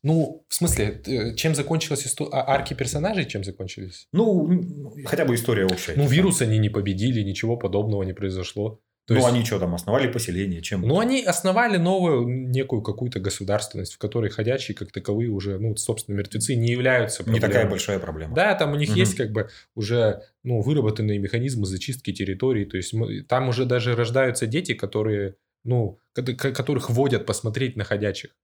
Ну, в смысле, чем закончилась история? А арки персонажей чем закончились? Ну, хотя бы история общая. Ну, вирус они не победили, ничего подобного не произошло. То ну, есть... они что там, основали поселение? Чем? Ну, они основали новую некую какую-то государственность, в которой ходячие как таковые уже, ну, собственно, мертвецы не являются проблемой. Не такая большая проблема. Да, там у них угу. есть как бы уже, ну, выработанные механизмы зачистки территорий. То есть там уже даже рождаются дети, которые, ну, которых вводят посмотреть на ходячих.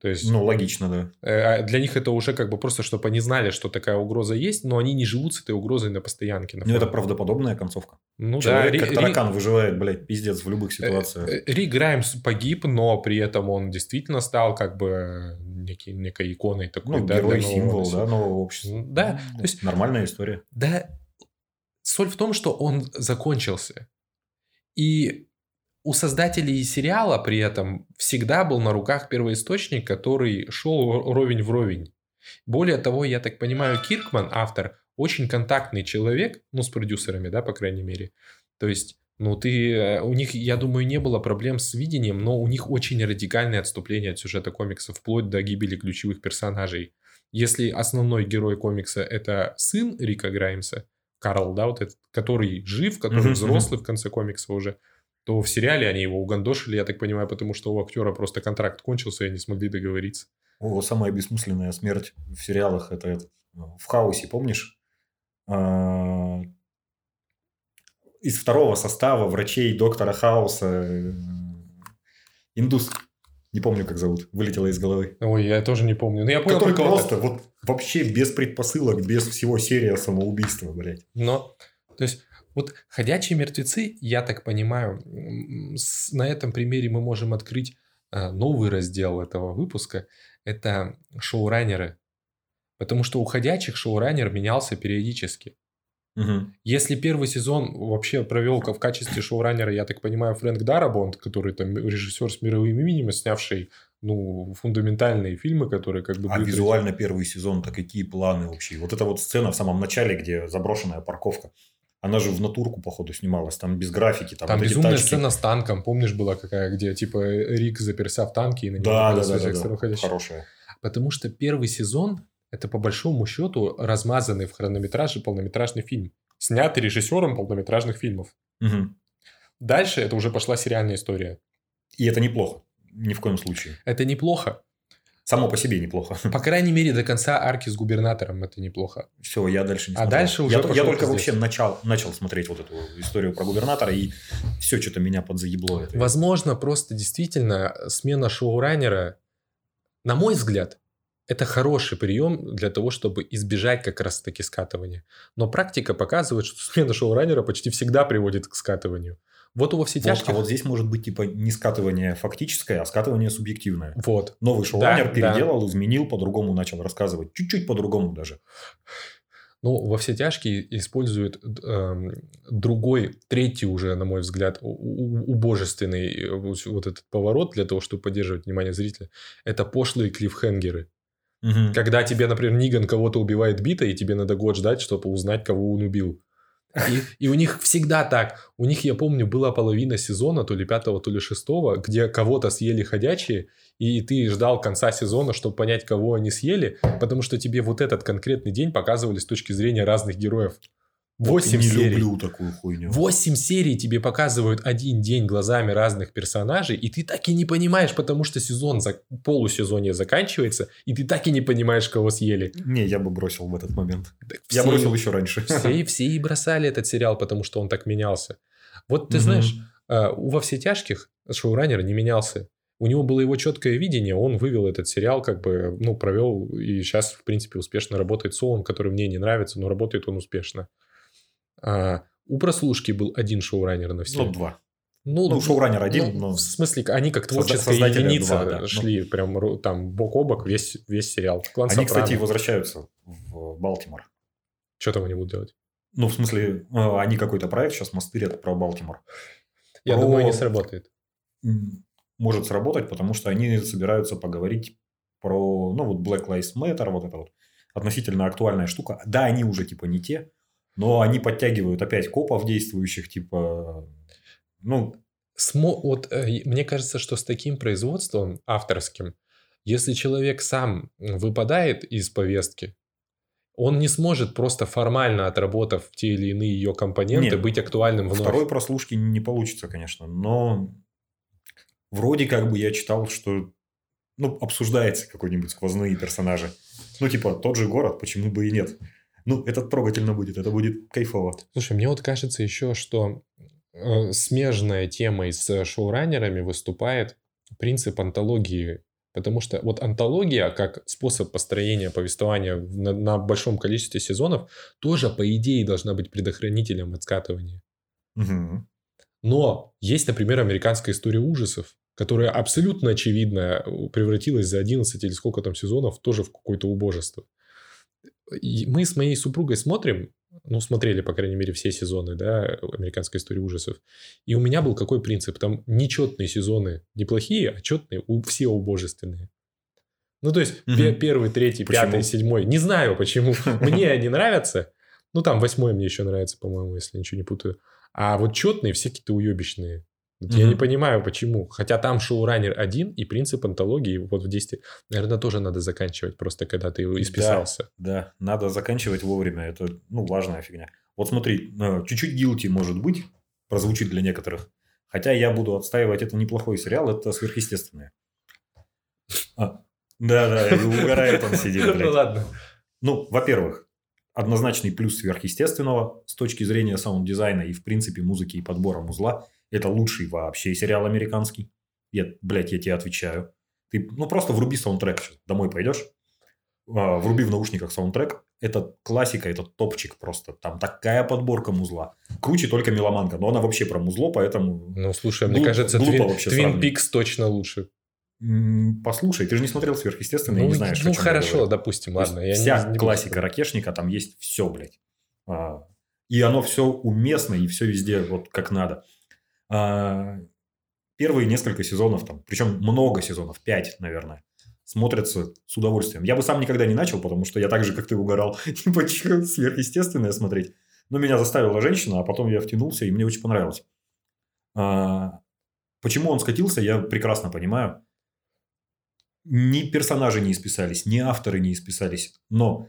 То есть, ну, логично, да. Э, а для них это уже как бы просто, чтобы они знали, что такая угроза есть, но они не живут с этой угрозой на постоянке. На ну, это правдоподобная концовка. Ну, Человек, да, как Ри... таракан, выживает, блядь, пиздец в любых э, ситуациях. Э, Рик Граймс погиб, но при этом он действительно стал как бы некий, некой иконой такой. Ну, да, герой, символ, да, нового общества. Да. Ну, то есть, нормальная история. Да. Соль в том, что он закончился. И у создателей сериала при этом всегда был на руках первоисточник, который шел ровень в ровень. Более того, я так понимаю, Киркман, автор, очень контактный человек, ну, с продюсерами, да, по крайней мере. То есть, ну, ты, э, у них, я думаю, не было проблем с видением, но у них очень радикальное отступление от сюжета комикса, вплоть до гибели ключевых персонажей. Если основной герой комикса это сын Рика Граймса, Карл, да, вот этот, который жив, который взрослый в конце комикса уже, то в сериале они его угандошили, я так понимаю, потому что у актера просто контракт кончился, и они смогли договориться. О, самая бессмысленная смерть в сериалах это этот, в хаосе, помнишь? А, из второго состава врачей доктора Хауса э, индус, не помню, как зовут, вылетело из головы. Ой, я тоже не помню. Но я понял, Который просто это... вот вообще без предпосылок, без всего серия самоубийства, блядь. Но, то есть, вот ходячие мертвецы, я так понимаю, на этом примере мы можем открыть а, новый раздел этого выпуска. Это шоураннеры. Потому что у ходячих шоураннер менялся периодически. Угу. Если первый сезон вообще провел в качестве шоураннера, я так понимаю, Фрэнк Дарабонд, который там режиссер с мировым именем, снявший ну, фундаментальные фильмы, которые как бы... А визуально первый сезон-то какие планы вообще? Вот эта вот сцена в самом начале, где заброшенная парковка. Она же в натурку, походу, снималась, там без графики. Там, там вот безумная тачки. сцена с танком, помнишь, была какая, где типа Рик заперся в танке и на него да, да, да, да, да. Хорошая. Потому что первый сезон это по большому счету размазанный в хронометраже полнометражный фильм, снятый режиссером полнометражных фильмов. Угу. Дальше это уже пошла сериальная история. И это неплохо. Ни в коем случае. Это неплохо. Само по себе неплохо. По крайней мере, до конца арки с губернатором это неплохо. Все, я дальше не смотрел. А дальше уже Я, я только здесь. вообще начал, начал смотреть вот эту историю про губернатора, и все что-то меня подзаебло. Это. Возможно, просто действительно смена шоураннера, на мой взгляд, это хороший прием для того, чтобы избежать как раз-таки скатывания. Но практика показывает, что смена шоураннера почти всегда приводит к скатыванию. Вот у во все тяжкие. Вот, а вот здесь может быть типа не скатывание фактическое, а скатывание субъективное. Вот. Новый шоураннер да, переделал, да. изменил, по-другому начал рассказывать. Чуть-чуть по-другому даже. Ну, во все тяжкие используют э, другой, третий уже, на мой взгляд, убожественный э, вот этот поворот для того, чтобы поддерживать внимание зрителя. Это пошлые клиффхенгеры. Угу. Когда тебе, например, Ниган кого-то убивает бита, и тебе надо год ждать, чтобы узнать, кого он убил. И, и у них всегда так. У них, я помню, была половина сезона, то ли пятого, то ли шестого, где кого-то съели ходячие, и ты ждал конца сезона, чтобы понять, кого они съели, потому что тебе вот этот конкретный день показывали с точки зрения разных героев. 8 не серий. люблю такую хуйню. 8 серий тебе показывают один день глазами разных персонажей, и ты так и не понимаешь, потому что сезон, за... полусезонье заканчивается, и ты так и не понимаешь, кого съели. Не, я бы бросил в этот момент. Так я все, бросил еще раньше. Все, все и бросали этот сериал, потому что он так менялся. Вот ты угу. знаешь, а, у «Во все тяжких» шоураннер не менялся. у него было его четкое видение, он вывел этот сериал, как бы, ну, провел, и сейчас, в принципе, успешно работает Солон, который мне не нравится, но работает он успешно. А, у прослушки был один шоураннер на все. Ну, два. Ну, ну шоураннер один, ну, но... В смысле, они как творческая единица два, да. шли ну... прям там бок о бок весь, весь сериал. Клан они, Сопрано. кстати, возвращаются в Балтимор. Что там они будут делать? Ну, в смысле, э, они какой-то проект сейчас мастырят про Балтимор. Я про... думаю, не сработает. Может сработать, потому что они собираются поговорить про, ну, вот Black Lives Matter, вот это вот относительно актуальная штука. Да, они уже типа не те, но они подтягивают опять копов действующих, типа ну, Смо... Вот э, мне кажется, что с таким производством авторским, если человек сам выпадает из повестки, он не сможет просто формально отработав те или иные ее компоненты Нет, быть актуальным вновь. Второй прослушки не получится, конечно, но вроде как бы я читал, что ну, обсуждается какой-нибудь сквозные персонажи. Ну, типа, тот же город, почему бы и нет. Ну, это трогательно будет, это будет кайфово. Слушай, мне вот кажется еще, что Э, смежная тема с э, шоураннерами выступает принцип антологии. Потому что вот антология, как способ построения повествования на, на большом количестве сезонов, тоже, по идее, должна быть предохранителем от скатывания. Угу. Но есть, например, американская история ужасов, которая абсолютно очевидно э, превратилась за 11 или сколько там сезонов тоже в какое-то убожество. Мы с моей супругой смотрим, ну, смотрели, по крайней мере, все сезоны, да, американской истории ужасов. И у меня был какой принцип? Там нечетные сезоны неплохие, а четные все убожественные. Ну, то есть, угу. первый, третий, почему? пятый, седьмой. Не знаю, почему. Мне они нравятся. Ну, там восьмой мне еще нравится, по-моему, если ничего не путаю. А вот четные все какие-то уебищные. Вот mm Я не понимаю, почему. Хотя там шоураннер один, и принцип антологии вот в действии, наверное, тоже надо заканчивать, просто когда ты исписался. Да, да, надо заканчивать вовремя. Это, ну, важная фигня. Вот смотри, э, чуть-чуть guilty может быть, прозвучит для некоторых. Хотя я буду отстаивать, это неплохой сериал, это сверхъестественное. А, да-да, угорает он сидит, Ну, ладно. Ну, во-первых, однозначный плюс сверхъестественного с точки зрения саунд-дизайна и, в принципе, музыки и подбора музла – это лучший вообще сериал американский. Я, блядь, я тебе отвечаю. Ты, ну, просто вруби саундтрек. Домой пойдешь, а, вруби в наушниках саундтрек. Это классика, это топчик просто. Там такая подборка музла. Круче только меломанка, но она вообще про музло, поэтому... Ну, слушай, мне кажется, Твин, Твин Пикс точно лучше. Послушай, ты же не смотрел сверхъестественное, ну, не знаешь. Ну, хорошо, допустим, ладно. Я вся не, не классика буду... ракешника, там есть все, блядь. А, и оно все уместно, и все везде вот как надо. А, первые несколько сезонов, там, причем много сезонов, пять, наверное, смотрятся с удовольствием. Я бы сам никогда не начал, потому что я так же, как ты, угорал, типа, сверхъестественное смотреть. Но меня заставила женщина, а потом я втянулся, и мне очень понравилось. А, почему он скатился, я прекрасно понимаю. Ни персонажи не исписались, ни авторы не исписались, но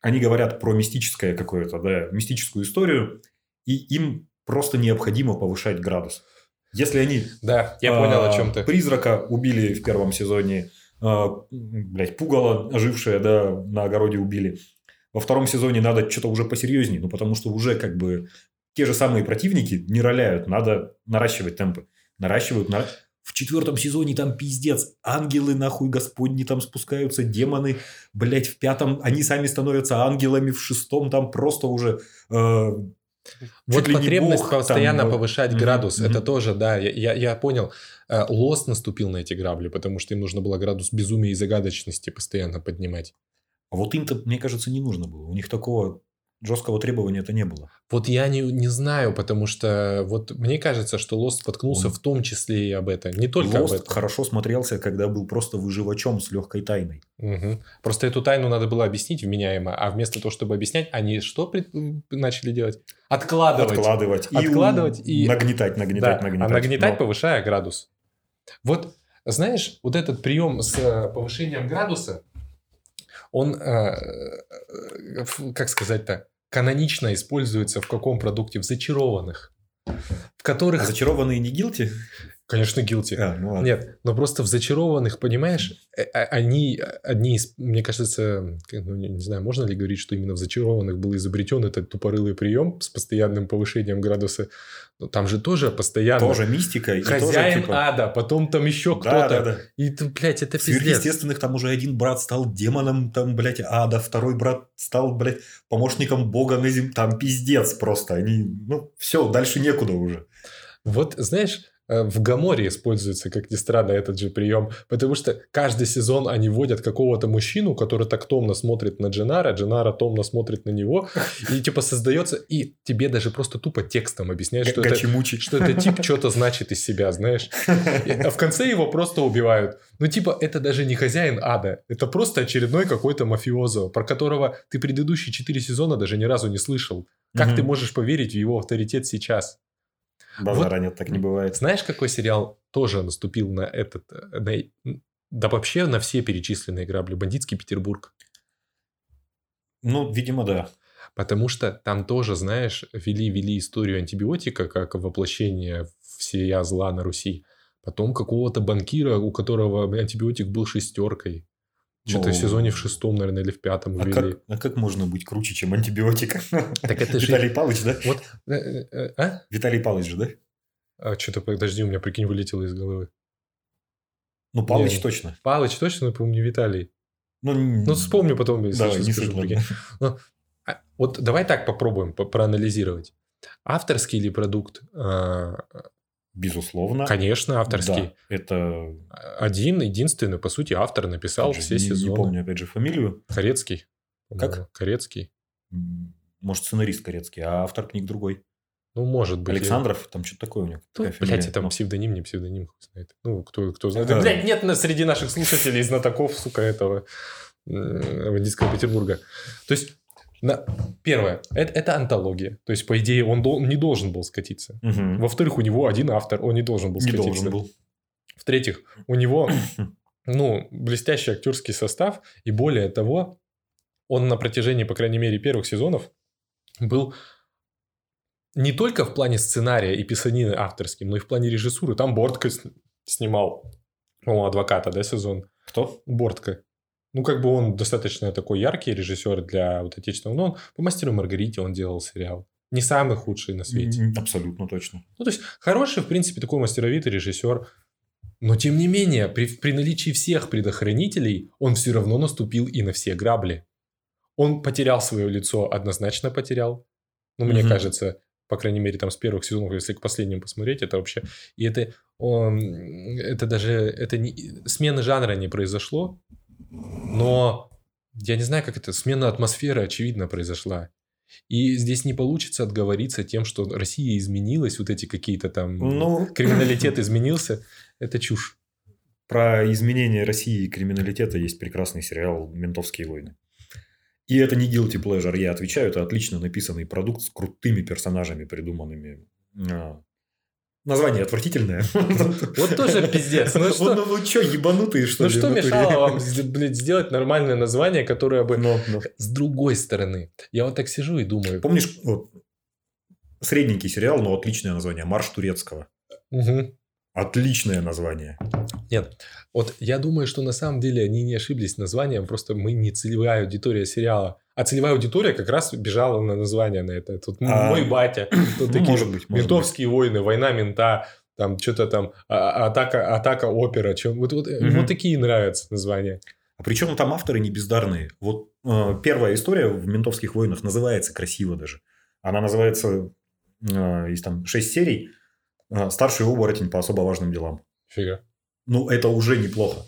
они говорят про мистическое какое-то, да, мистическую историю, и им просто необходимо повышать градус. Если они... Да, я понял, о чем ты. Призрака убили в первом сезоне, э, блядь, пугало ожившее, да, на огороде убили. Во втором сезоне надо что-то уже посерьезнее, ну, потому что уже как бы те же самые противники не роляют, надо наращивать темпы. Наращивают, на... В четвертом сезоне там пиздец. Ангелы, нахуй, господни, там спускаются, демоны. Блять, в пятом они сами становятся ангелами. В шестом там просто уже э, вот потребность бог, постоянно там, повышать mm-hmm, градус, mm-hmm. это тоже, да, я, я, я понял. Э, Лос наступил на эти грабли, потому что им нужно было градус безумия и загадочности постоянно поднимать. А вот им-то, мне кажется, не нужно было. У них такого жесткого требования это не было. Вот я не, не знаю, потому что вот мне кажется, что Лост споткнулся Он... в том числе и об этом. Не только Lost об этом. хорошо смотрелся, когда был просто выживачом с легкой тайной. Угу. Просто эту тайну надо было объяснить вменяемо, а вместо того, чтобы объяснять, они что пред... начали делать? Откладывать. Откладывать. И Откладывать и... Нагнетать, нагнетать, да, нагнетать. А нагнетать, Но... повышая градус. Вот, знаешь, вот этот прием с э, повышением градуса, он, э, э, как сказать-то, канонично используется в каком продукте? В зачарованных. В которых... А зачарованные не гилти? Конечно, guilty. А, ну ладно. Нет, но просто в зачарованных, понимаешь, э, а, они одни из, мне кажется, ну, не знаю, можно ли говорить, что именно в зачарованных был изобретен этот тупорылый прием с постоянным повышением градуса. Но там же тоже постоянно... Тоже мистика. Хозяин тоже, типа... ада, потом там еще кто-то. Да, да, да. И, блядь, это пиздец. Сверхъестественных там уже один брат стал демоном, там, блядь, ада, второй брат стал, блядь, помощником бога на земле. Там пиздец просто. Они, ну, все, дальше некуда уже. Вот, знаешь, в Гаморе используется, как ни странно, этот же прием, потому что каждый сезон они вводят какого-то мужчину, который так томно смотрит на Дженара, Дженара томно смотрит на него, и типа создается, и тебе даже просто тупо текстом объясняют, что это, что это тип что-то значит из себя, знаешь. А в конце его просто убивают. Ну типа это даже не хозяин ада, это просто очередной какой-то мафиозо, про которого ты предыдущие четыре сезона даже ни разу не слышал. Как mm-hmm. ты можешь поверить в его авторитет сейчас? Базара вот, нет, так не бывает. Знаешь, какой сериал тоже наступил на этот... На, да вообще на все перечисленные грабли. «Бандитский Петербург». Ну, видимо, да. Потому что там тоже, знаешь, вели-вели историю антибиотика как воплощение всея зла на Руси. Потом какого-то банкира, у которого антибиотик был шестеркой. Что-то в сезоне в шестом, наверное, или в пятом а Как, а как можно быть круче, чем антибиотик? Так это же... Виталий Павлович, да? Вот, э, э, а? Виталий Павлович же, да? А что-то, подожди, у меня, прикинь, вылетело из головы. Ну, Павлович точно. Павлович точно, но, по-моему, не Виталий. Ну, ну вспомню потом, если давай, не скажу. Ну, а, вот давай так попробуем проанализировать. Авторский ли продукт а, Безусловно. Конечно, авторский. Да, это... Один, единственный, по сути, автор написал же, все не, сезоны. Не помню, опять же, фамилию. Корецкий. Как? Корецкий. Может, сценарист Корецкий, а автор книг другой. Ну, может быть. Александров, там что-то такое у него. Ну, блядь, там псевдоним, не псевдоним, хуй знает. Ну, кто, кто знает. Да, блядь, нет среди наших слушателей знатоков, сука, этого бандитского Петербурга. То есть, на... Первое, это, это антология. То есть, по идее, он дол... не должен был скатиться. Угу. Во-вторых, у него один автор, он не должен был скатиться. Не должен был. В-третьих, у него ну, блестящий актерский состав, и более того, он на протяжении, по крайней мере, первых сезонов был не только в плане сценария и писанины авторским, но и в плане режиссуры. Там Бортко снимал, по-моему, адвоката, да, сезон? Кто? Бортко. Ну, как бы он достаточно такой яркий режиссер для вот отечественного. Но он по «Мастеру Маргарите» он делал сериал. Не самый худший на свете. Абсолютно точно. Ну, то есть, хороший, в принципе, такой мастеровитый режиссер. Но, тем не менее, при, при наличии всех предохранителей, он все равно наступил и на все грабли. Он потерял свое лицо, однозначно потерял. Ну, мне кажется, по крайней мере, там с первых сезонов, если к последним посмотреть, это вообще... И это, он, это даже... Это не, смена жанра не произошло, но я не знаю, как это, смена атмосферы, очевидно, произошла. И здесь не получится отговориться тем, что Россия изменилась, вот эти какие-то там... Ну... Криминалитет изменился. Это чушь. Про изменение России и криминалитета есть прекрасный сериал «Ментовские войны». И это не guilty pleasure, я отвечаю, это отлично написанный продукт с крутыми персонажами, придуманными. Название отвратительное. Вот тоже пиздец. Ну что, ну, ну что ебанутые что ли? Ну что мешало вам блядь, сделать нормальное название, которое бы... Но, но. С другой стороны, я вот так сижу и думаю... Помнишь, вот, средненький сериал, но отличное название, «Марш турецкого». Угу. Отличное название. Нет, вот я думаю, что на самом деле они не ошиблись названием, просто мы не целевая аудитория сериала. А целевая аудитория как раз бежала на название на это. Тут а... мой батя, тут ну, такие может быть, может ментовские быть. войны, война мента, там что-то там а, а, атака, атака опера. Чем, вот, вот, угу. вот такие нравятся названия. А причем там авторы не бездарные. Вот э, первая история в «Ментовских войнах» называется красиво даже. Она называется, э, из там шесть серий, а, старший оборотень по особо важным делам. Фига. Ну, это уже неплохо.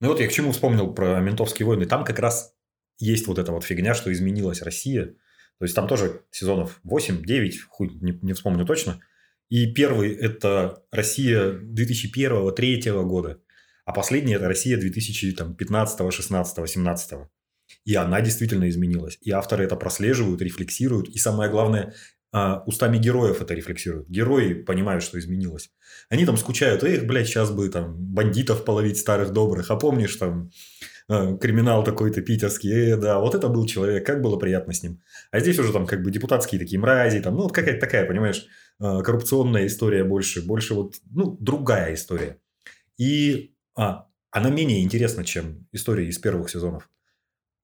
Ну вот я к чему вспомнил про ментовские войны. Там как раз есть вот эта вот фигня, что изменилась Россия. То есть там тоже сезонов 8-9, хуй не, не вспомню точно. И первый это Россия 2001-2003 года. А последний это Россия 2015, 16, 17. И она действительно изменилась. И авторы это прослеживают, рефлексируют. И самое главное, а, устами героев это рефлексируют. Герои понимают, что изменилось. Они там скучают, эх, блядь, сейчас бы там бандитов половить старых добрых, а помнишь там криминал такой-то питерский, э, да, вот это был человек, как было приятно с ним. А здесь уже там как бы депутатские такие мрази, там, ну, вот какая-то такая, понимаешь, э, коррупционная история больше, больше вот, ну, другая история. И а, она менее интересна, чем история из первых сезонов.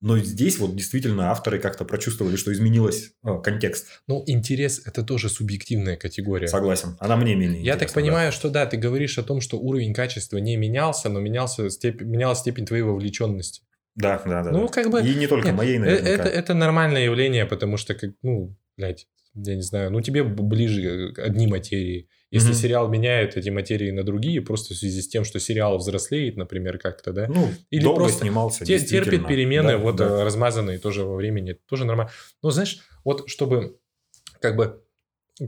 Но здесь вот действительно авторы как-то прочувствовали, что изменилось э, контекст. Ну, интерес – это тоже субъективная категория. Согласен. Она мне менее Я так понимаю, да. что да, ты говоришь о том, что уровень качества не менялся, но менялся степень, менялась степень твоей вовлеченности. Да, да, да. Ну, как бы... И не только нет, моей, наверное. Это, это нормальное явление, потому что, как, ну, блядь, я не знаю, ну, тебе ближе одни материи. Если mm-hmm. сериал меняет эти материи на другие, просто в связи с тем, что сериал взрослеет, например, как-то, да? Ну, Или долго просто снимался, те, терпит перемены, да, вот да. размазанные тоже во времени, тоже нормально. Но знаешь, вот чтобы, как бы,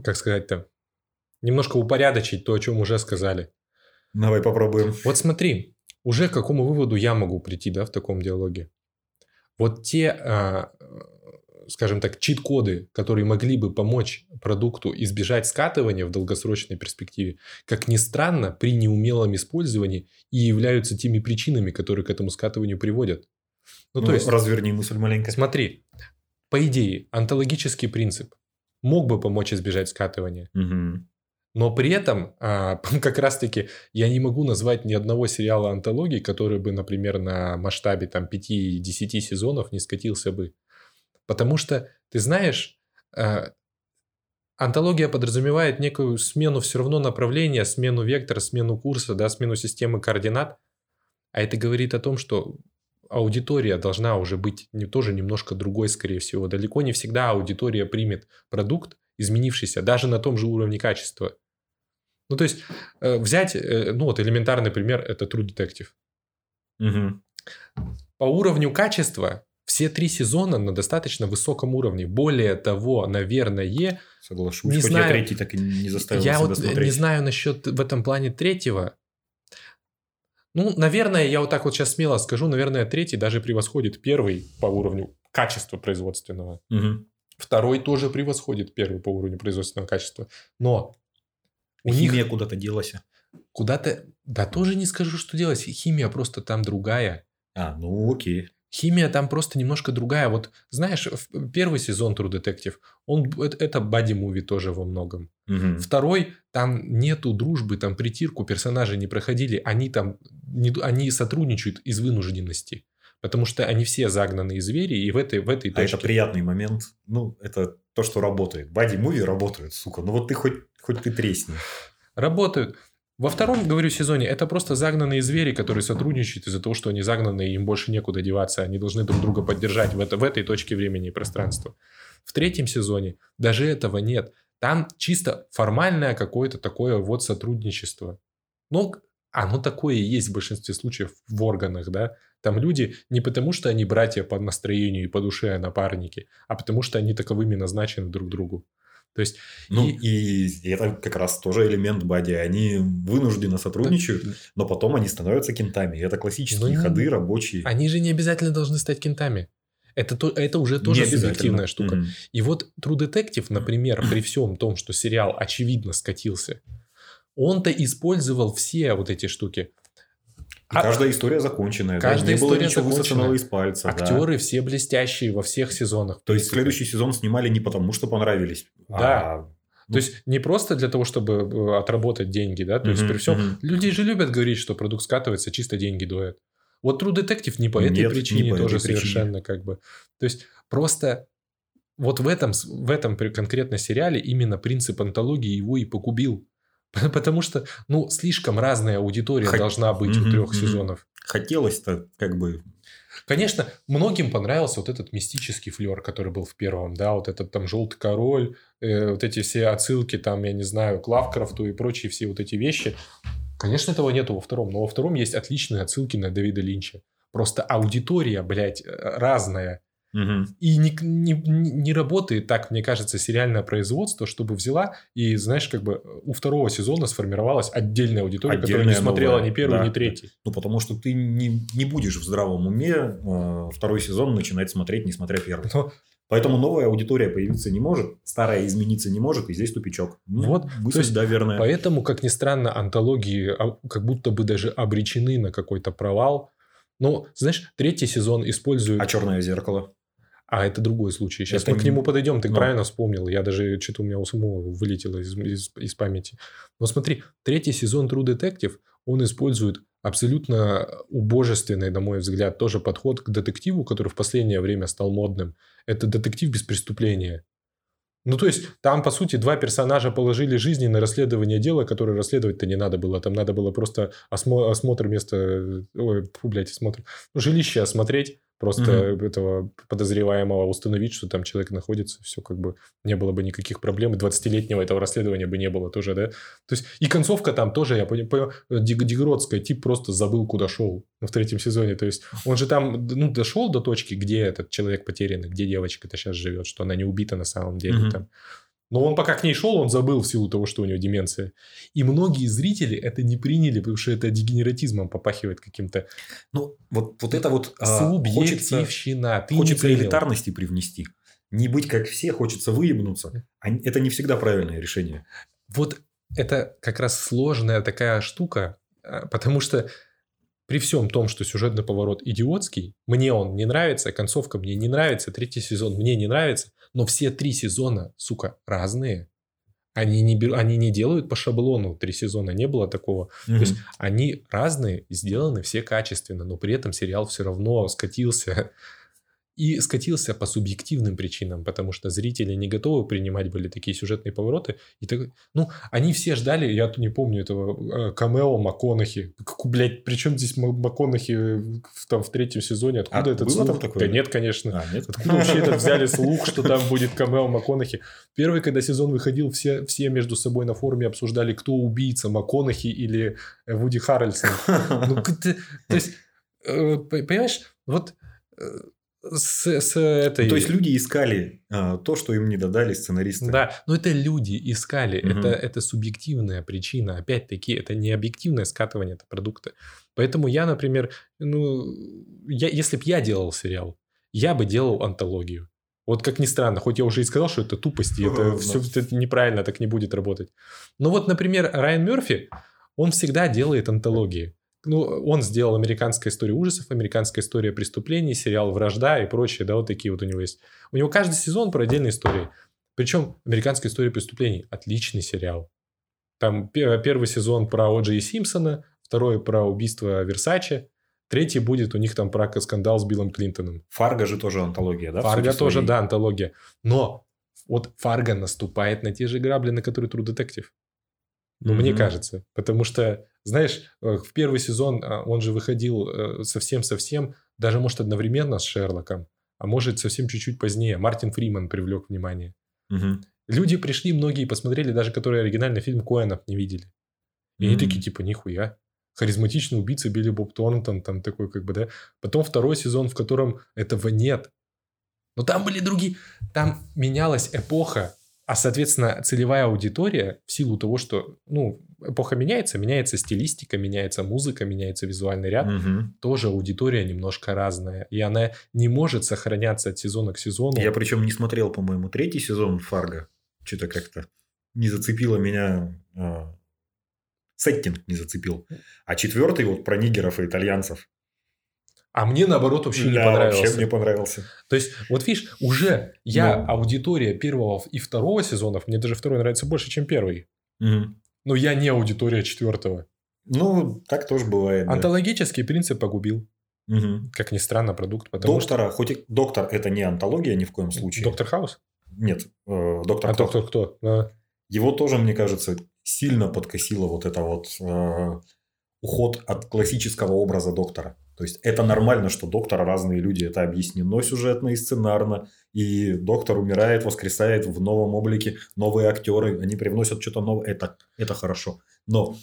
как сказать-то, немножко упорядочить то, о чем уже сказали. Давай попробуем. Вот смотри, уже к какому выводу я могу прийти, да, в таком диалоге? Вот те а, скажем так, чит-коды, которые могли бы помочь продукту избежать скатывания в долгосрочной перспективе, как ни странно, при неумелом использовании и являются теми причинами, которые к этому скатыванию приводят. Ну, ну то есть... Разверни мысль маленько. Смотри, по идее, онтологический принцип мог бы помочь избежать скатывания. Угу. Но при этом, а, как раз-таки, я не могу назвать ни одного сериала антологии, который бы, например, на масштабе там 5-10 сезонов не скатился бы. Потому что, ты знаешь, э, антология подразумевает некую смену все равно направления, смену вектора, смену курса, да, смену системы координат. А это говорит о том, что аудитория должна уже быть не, тоже немножко другой, скорее всего. Далеко не всегда аудитория примет продукт, изменившийся, даже на том же уровне качества. Ну, то есть, э, взять, э, ну, вот элементарный пример, это True Detective. Угу. По уровню качества все три сезона на достаточно высоком уровне. Более того, наверное... Соглашусь, не знаю, я третий так и не заставил Я себя вот смотреть. не знаю насчет в этом плане третьего. Ну, наверное, я вот так вот сейчас смело скажу, наверное, третий даже превосходит первый по уровню качества производственного. Угу. Второй тоже превосходит первый по уровню производственного качества. Но у Химия них... куда-то делась. Куда-то... Да тоже не скажу, что делать. Химия просто там другая. А, ну окей. Химия там просто немножко другая. Вот знаешь, первый сезон True Detective, он, это бади-муви тоже во многом. Угу. Второй, там нету дружбы, там притирку персонажи не проходили. Они там, не, они сотрудничают из вынужденности. Потому что они все загнанные звери, и в этой, в этой точке... А это приятный момент. Ну, это то, что работает. Бади-муви работают, сука. Ну, вот ты хоть, хоть ты тресни. Работают. Во втором, говорю, сезоне это просто загнанные звери, которые сотрудничают из-за того, что они загнаны, им больше некуда деваться. Они должны друг друга поддержать в, это, в этой точке времени и пространства. В третьем сезоне даже этого нет. Там чисто формальное какое-то такое вот сотрудничество. Но оно такое и есть в большинстве случаев в органах, да. Там люди не потому, что они братья по настроению и по душе, а напарники, а потому что они таковыми назначены друг другу. То есть, ну, и... и это как раз тоже элемент бади. Они вынужденно сотрудничают, да. но потом они становятся кентами. это классические ну, ходы рабочие. Они же не обязательно должны стать кентами. Это, то, это уже тоже субъективная штука. Mm-hmm. И вот True Detective, например, при всем том, что сериал очевидно скатился, он-то использовал все вот эти штуки. И а, каждая история законченная. Каждая да? Не история было ничего высосанного из пальца. Актеры да. все блестящие во всех сезонах. То есть, следующий сезон снимали не потому, что понравились. Да. А... Ну... То есть, не просто для того, чтобы э, отработать деньги, да? То есть, при всем... uh Люди же любят говорить, что продукт скатывается, чисто деньги дует. Вот True Detective не по этой Нет, причине по тоже этой совершенно как бы. То есть, просто вот в этом, в этом конкретно сериале именно принцип антологии его и погубил. Потому что, ну, слишком разная аудитория Хот... должна быть mm-hmm, у трех mm-hmm. сезонов. Хотелось-то как бы... Конечно, многим понравился вот этот мистический флер, который был в первом, да, вот этот там желтый король, э, вот эти все отсылки там, я не знаю, к Лавкрафту и прочие все вот эти вещи. Конечно, этого нету во втором, но во втором есть отличные отсылки на Дэвида Линча. Просто аудитория, блядь, э, разная. Угу. И не, не, не работает так, мне кажется, сериальное производство, чтобы взяла и, знаешь, как бы у второго сезона сформировалась отдельная аудитория, Отдельная которая не смотрела новая. ни первый, да. ни третий. Ну, потому что ты не, не будешь в здравом уме э, второй сезон начинать смотреть, не смотря первый. Но... Поэтому новая аудитория появиться не может, старая измениться не может, и здесь тупичок. Ну, вот, мысль, то есть, да, верная. Поэтому, как ни странно, антологии а, как будто бы даже обречены на какой-то провал. Ну, знаешь, третий сезон использует... А черное зеркало? А это другой случай. Сейчас Это мы к не- нему подойдем. Ты ну. правильно вспомнил. Я даже что-то у меня у самого вылетело из, из, из памяти. Но смотри, третий сезон True Detective, он использует абсолютно убожественный, на мой взгляд, тоже подход к детективу, который в последнее время стал модным. Это детектив без преступления. Ну, то есть, там, по сути, два персонажа положили жизни на расследование дела, которое расследовать-то не надо было. Там надо было просто осмо- осмотр места... Ой, фу, блядь, осмотр. Ну, жилище осмотреть, просто этого подозреваемого установить, что там человек находится, все как бы не было бы никаких проблем, и 20-летнего этого расследования бы не было тоже, да? То есть, и концовка там тоже, я понимаю, Дегродская, тип просто забыл, куда шел в третьем сезоне, то есть, он же там, ну, дошел до точки, где этот человек потерянный, где девочка-то сейчас живет, что она не убита на самом деле Мгм. там. Но он пока к ней шел, он забыл в силу того, что у него деменция. И многие зрители это не приняли, потому что это дегенератизмом попахивает каким-то Ну, вот, вот это вот а, хочется, субъективщина. Хочется принял. элитарности привнести. Не быть как все, хочется выебнуться. А это не всегда правильное решение. Вот это как раз сложная такая штука, а, потому что при всем том, что сюжетный поворот идиотский, мне он не нравится, концовка мне не нравится, третий сезон мне не нравится, но все три сезона, сука, разные. Они не, они не делают по шаблону, три сезона не было такого. То есть они разные, сделаны все качественно, но при этом сериал все равно скатился. И скатился по субъективным причинам, потому что зрители не готовы принимать были такие сюжетные повороты. И так, ну, они все ждали, я не помню этого э, камео МакКонахи. Как, блядь, при чем здесь Ма- МакКонахи в, там в третьем сезоне? Откуда А этот слух? там такое? Да нет, конечно. А, нет? Откуда вообще это взяли слух, что там будет камео МакКонахи? Первый, когда сезон выходил, все, все между собой на форуме обсуждали, кто убийца, МакКонахи или э, Вуди Харрельсон. Ну, то есть, э, понимаешь, вот с, с этой... То есть люди искали а, то, что им не додали сценаристы. Да, но это люди искали, Мгм. это, это субъективная причина. Опять-таки, это не объективное скатывание этого продукта. Поэтому я, например, ну, я, если бы я делал сериал, я бы делал антологию. Вот как ни странно, хоть я уже и сказал, что это тупость, и это все это неправильно, так не будет работать. Но вот, например, Райан Мерфи, он всегда делает антологии. Ну, он сделал «Американская история ужасов», «Американская история преступлений», сериал «Вражда» и прочее, да, вот такие вот у него есть. У него каждый сезон про отдельные истории. Причем «Американская история преступлений» – отличный сериал. Там пе- первый сезон про О'Джей Симпсона, второй про убийство Версаче, третий будет у них там про скандал с Биллом Клинтоном. Фарго же тоже антология, да? Фарго тоже, да, антология. Но вот Фарго наступает на те же грабли, на которые True Detective. Ну, мне Мгм. кажется. Потому что, знаешь, э, в первый сезон а, он же выходил э, совсем-совсем, даже, может, одновременно с Шерлоком, а может, совсем чуть-чуть позднее. Мартин Фриман привлек внимание. Мгм. Люди пришли, многие посмотрели, даже которые оригинальный фильм Коэнов не видели. И они Мгм. такие, типа, нихуя. Харизматичный убийца Билли Боб Торнтон, там такой, как бы, да. Потом второй сезон, в котором этого нет. Но там были другие... Там менялась эпоха, а, соответственно, целевая аудитория в силу того, что, ну, эпоха меняется, меняется стилистика, меняется музыка, меняется визуальный ряд, Мгм. тоже аудитория немножко разная. И она не может сохраняться от сезона к сезону. Я причем не смотрел, по-моему, третий сезон Фарго. Что-то как-то не зацепило меня. а, Сеттинг не зацепил. А четвертый вот про нигеров и итальянцев. А мне, наоборот, вообще не Да, понравился. Вообще мне понравился. То есть, вот видишь, уже я Ну. аудитория первого и второго сезонов, мне даже второй нравится больше, чем первый. Мгм. Но я не аудитория четвертого. Ну, так тоже бывает. да. Антологический принцип погубил. Мгм. Как ни странно, продукт. Потому Доктора, хоть и доктор это не антология ни в коем что... случае. Доктор Хаус? Нет, э, доктор А Кто. доктор кто? А, Его тоже, мне кажется, сильно подкосило вот это вот э, уход от классического образа доктора. То есть это нормально, что доктор разные люди, это объяснено сюжетно и сценарно. И доктор умирает, воскресает в новом облике, новые актеры, они привносят что-то новое, это, это хорошо. Но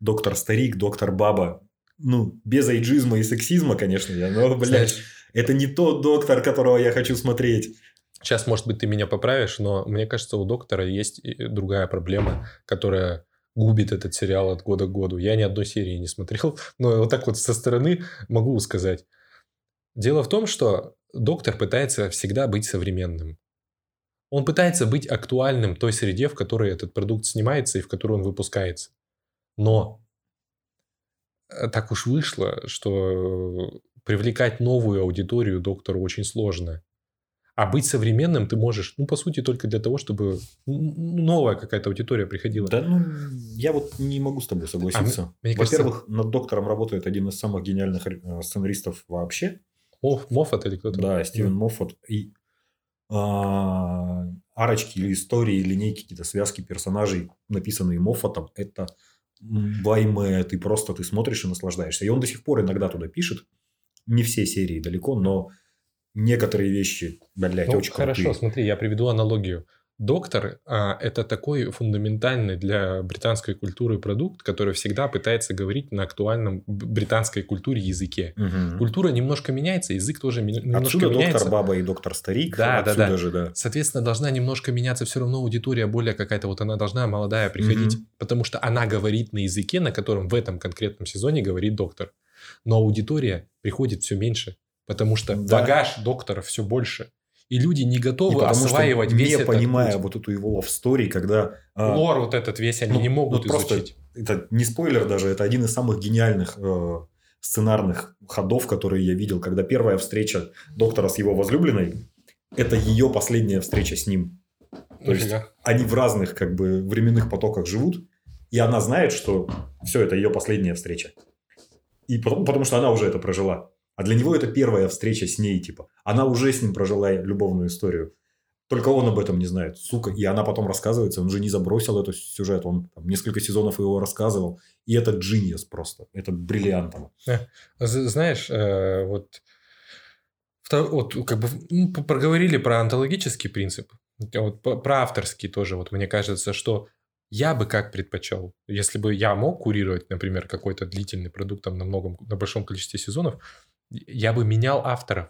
доктор старик, доктор баба, ну, без эйджизма и сексизма, конечно, я, но, блядь, знаешь, это не тот доктор, которого я хочу смотреть. Сейчас, может быть, ты меня поправишь, но мне кажется, у доктора есть другая проблема, которая губит этот сериал от года к году. Я ни одной серии не смотрел, но вот так вот со стороны могу сказать. Дело в том, что доктор пытается всегда быть современным. Он пытается быть актуальным той среде, в которой этот продукт снимается и в которой он выпускается. Но э, так уж вышло, что привлекать новую аудиторию доктору очень сложно. А быть современным ты можешь, ну, по сути, только для того, чтобы новая какая-то аудитория приходила. Да, ну, я вот не могу с тобой согласиться. А, Во-первых, кажется... над доктором работает один из самых гениальных э, сценаристов вообще. О, Моффат или кто-то? Да, Стивен. Моффат. И а, арочки или истории, линейки, какие-то связки персонажей, написанные Моффатом, это вайме, ты просто ты смотришь и наслаждаешься. И он до сих пор иногда туда пишет. Не все серии далеко, но некоторые вещи, блядь, ну, очень Хорошо, крутые. смотри, я приведу аналогию. Доктор а, это такой фундаментальный для британской культуры продукт, который всегда пытается говорить на актуальном британской культуре языке. Угу. Культура немножко меняется, язык тоже немножко отсюда меняется. доктор баба и доктор старик. Да, да, да. Же, да. Соответственно, должна немножко меняться все равно аудитория более какая-то вот она должна молодая приходить, угу. потому что она говорит на языке, на котором в этом конкретном сезоне говорит доктор. Но аудитория приходит все меньше. Потому что да. багаж доктора все больше. И люди не готовы и осваивать что, весь не этот понимая путь. вот эту его story, когда... А, Лор вот этот весь они ну, не могут ну, изучить. это не спойлер даже, это один из самых гениальных э, сценарных ходов, которые я видел, когда первая встреча доктора с его возлюбленной, это ее последняя встреча с ним. То есть они в разных как бы временных потоках живут, и она знает, что все это ее последняя встреча. И потому, потому что она уже это прожила. А для него это первая встреча с ней, типа. Она уже с ним прожила любовную историю. Только он об этом не знает, сука. И она потом рассказывается, он же не забросил этот сюжет, он там, несколько сезонов его рассказывал. И это джиниус просто, это бриллиант. Э, знаешь, э, вот, вот как бы ну, проговорили про онтологический принцип, вот про авторский тоже. Вот мне кажется, что я бы как предпочел, если бы я мог курировать, например, какой-то длительный продукт там на многом, на большом количестве сезонов, я бы менял авторов.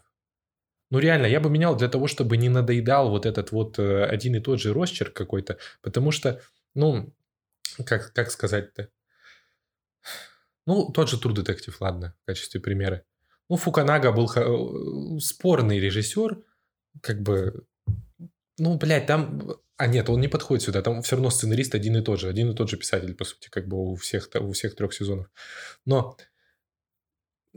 Ну, реально, я бы менял для того, чтобы не надоедал вот этот вот э, один и тот же росчерк какой-то. Потому что, ну, как, как сказать-то? Ну, тот же True Detective, ладно, в качестве примера. Ну, Фуканага был э, спорный режиссер, как бы, ну, блядь, там... А нет, он не подходит сюда, там все равно сценарист один и тот же, один и тот же писатель, по сути, как бы у всех, у всех трех сезонов. Но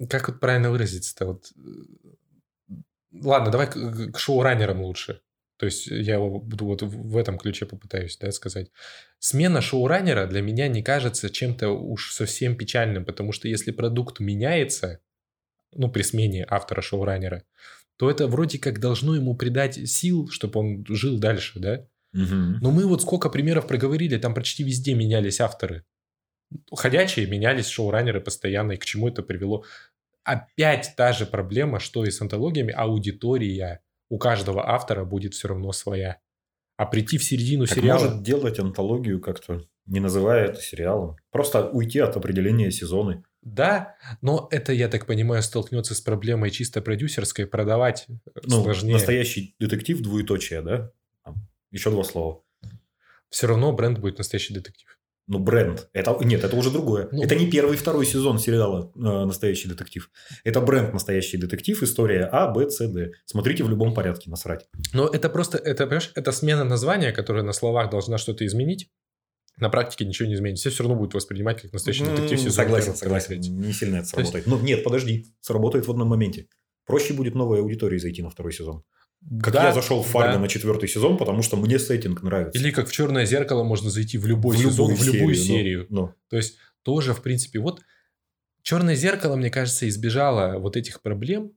как вот правильно выразиться-то? Вот... Э, ладно, давай к, к шоураннерам лучше. То есть я буду вот в этом ключе попытаюсь да, сказать. Смена шоураннера для меня не кажется чем-то уж совсем печальным, потому что если продукт меняется, ну, при смене автора шоураннера, то это вроде как должно ему придать сил, чтобы он жил дальше, да? Угу. Но мы вот сколько примеров проговорили, там почти везде менялись авторы ходячие менялись шоураннеры постоянно, и к чему это привело. Опять та же проблема, что и с антологиями, аудитория у каждого автора будет все равно своя. А прийти в середину так сериала... может делать антологию как-то, не называя это сериалом. Просто уйти от определения сезона. Да, но это, я так понимаю, столкнется с проблемой чисто продюсерской, продавать ну, сложнее. Настоящий детектив двоеточие, да? Еще два слова. Все равно бренд будет настоящий детектив. Ну, бренд. Это, нет, это уже другое. Ну, это не первый и второй сезон сериала э, «Настоящий детектив». Это бренд «Настоящий детектив», история А, Б, С, Д. Смотрите в любом порядке, насрать. Но это просто, это, понимаешь, это смена названия, которая на словах должна что-то изменить. На практике ничего не изменится. Все все равно будут воспринимать как настоящий детектив. Сезон согласен, согласен. Не сильно это сработает. есть... Ну, нет, подожди. Сработает в одном моменте. Проще будет новой аудитории зайти на второй сезон. Как да, я зашел в Фарго да. на четвертый сезон, потому что мне сеттинг нравится. Или как в Черное зеркало можно зайти в любой в сезон, любую в любую серию. серию. Ну, ну. То есть тоже, в принципе, вот Черное зеркало, мне кажется, избежало вот этих проблем.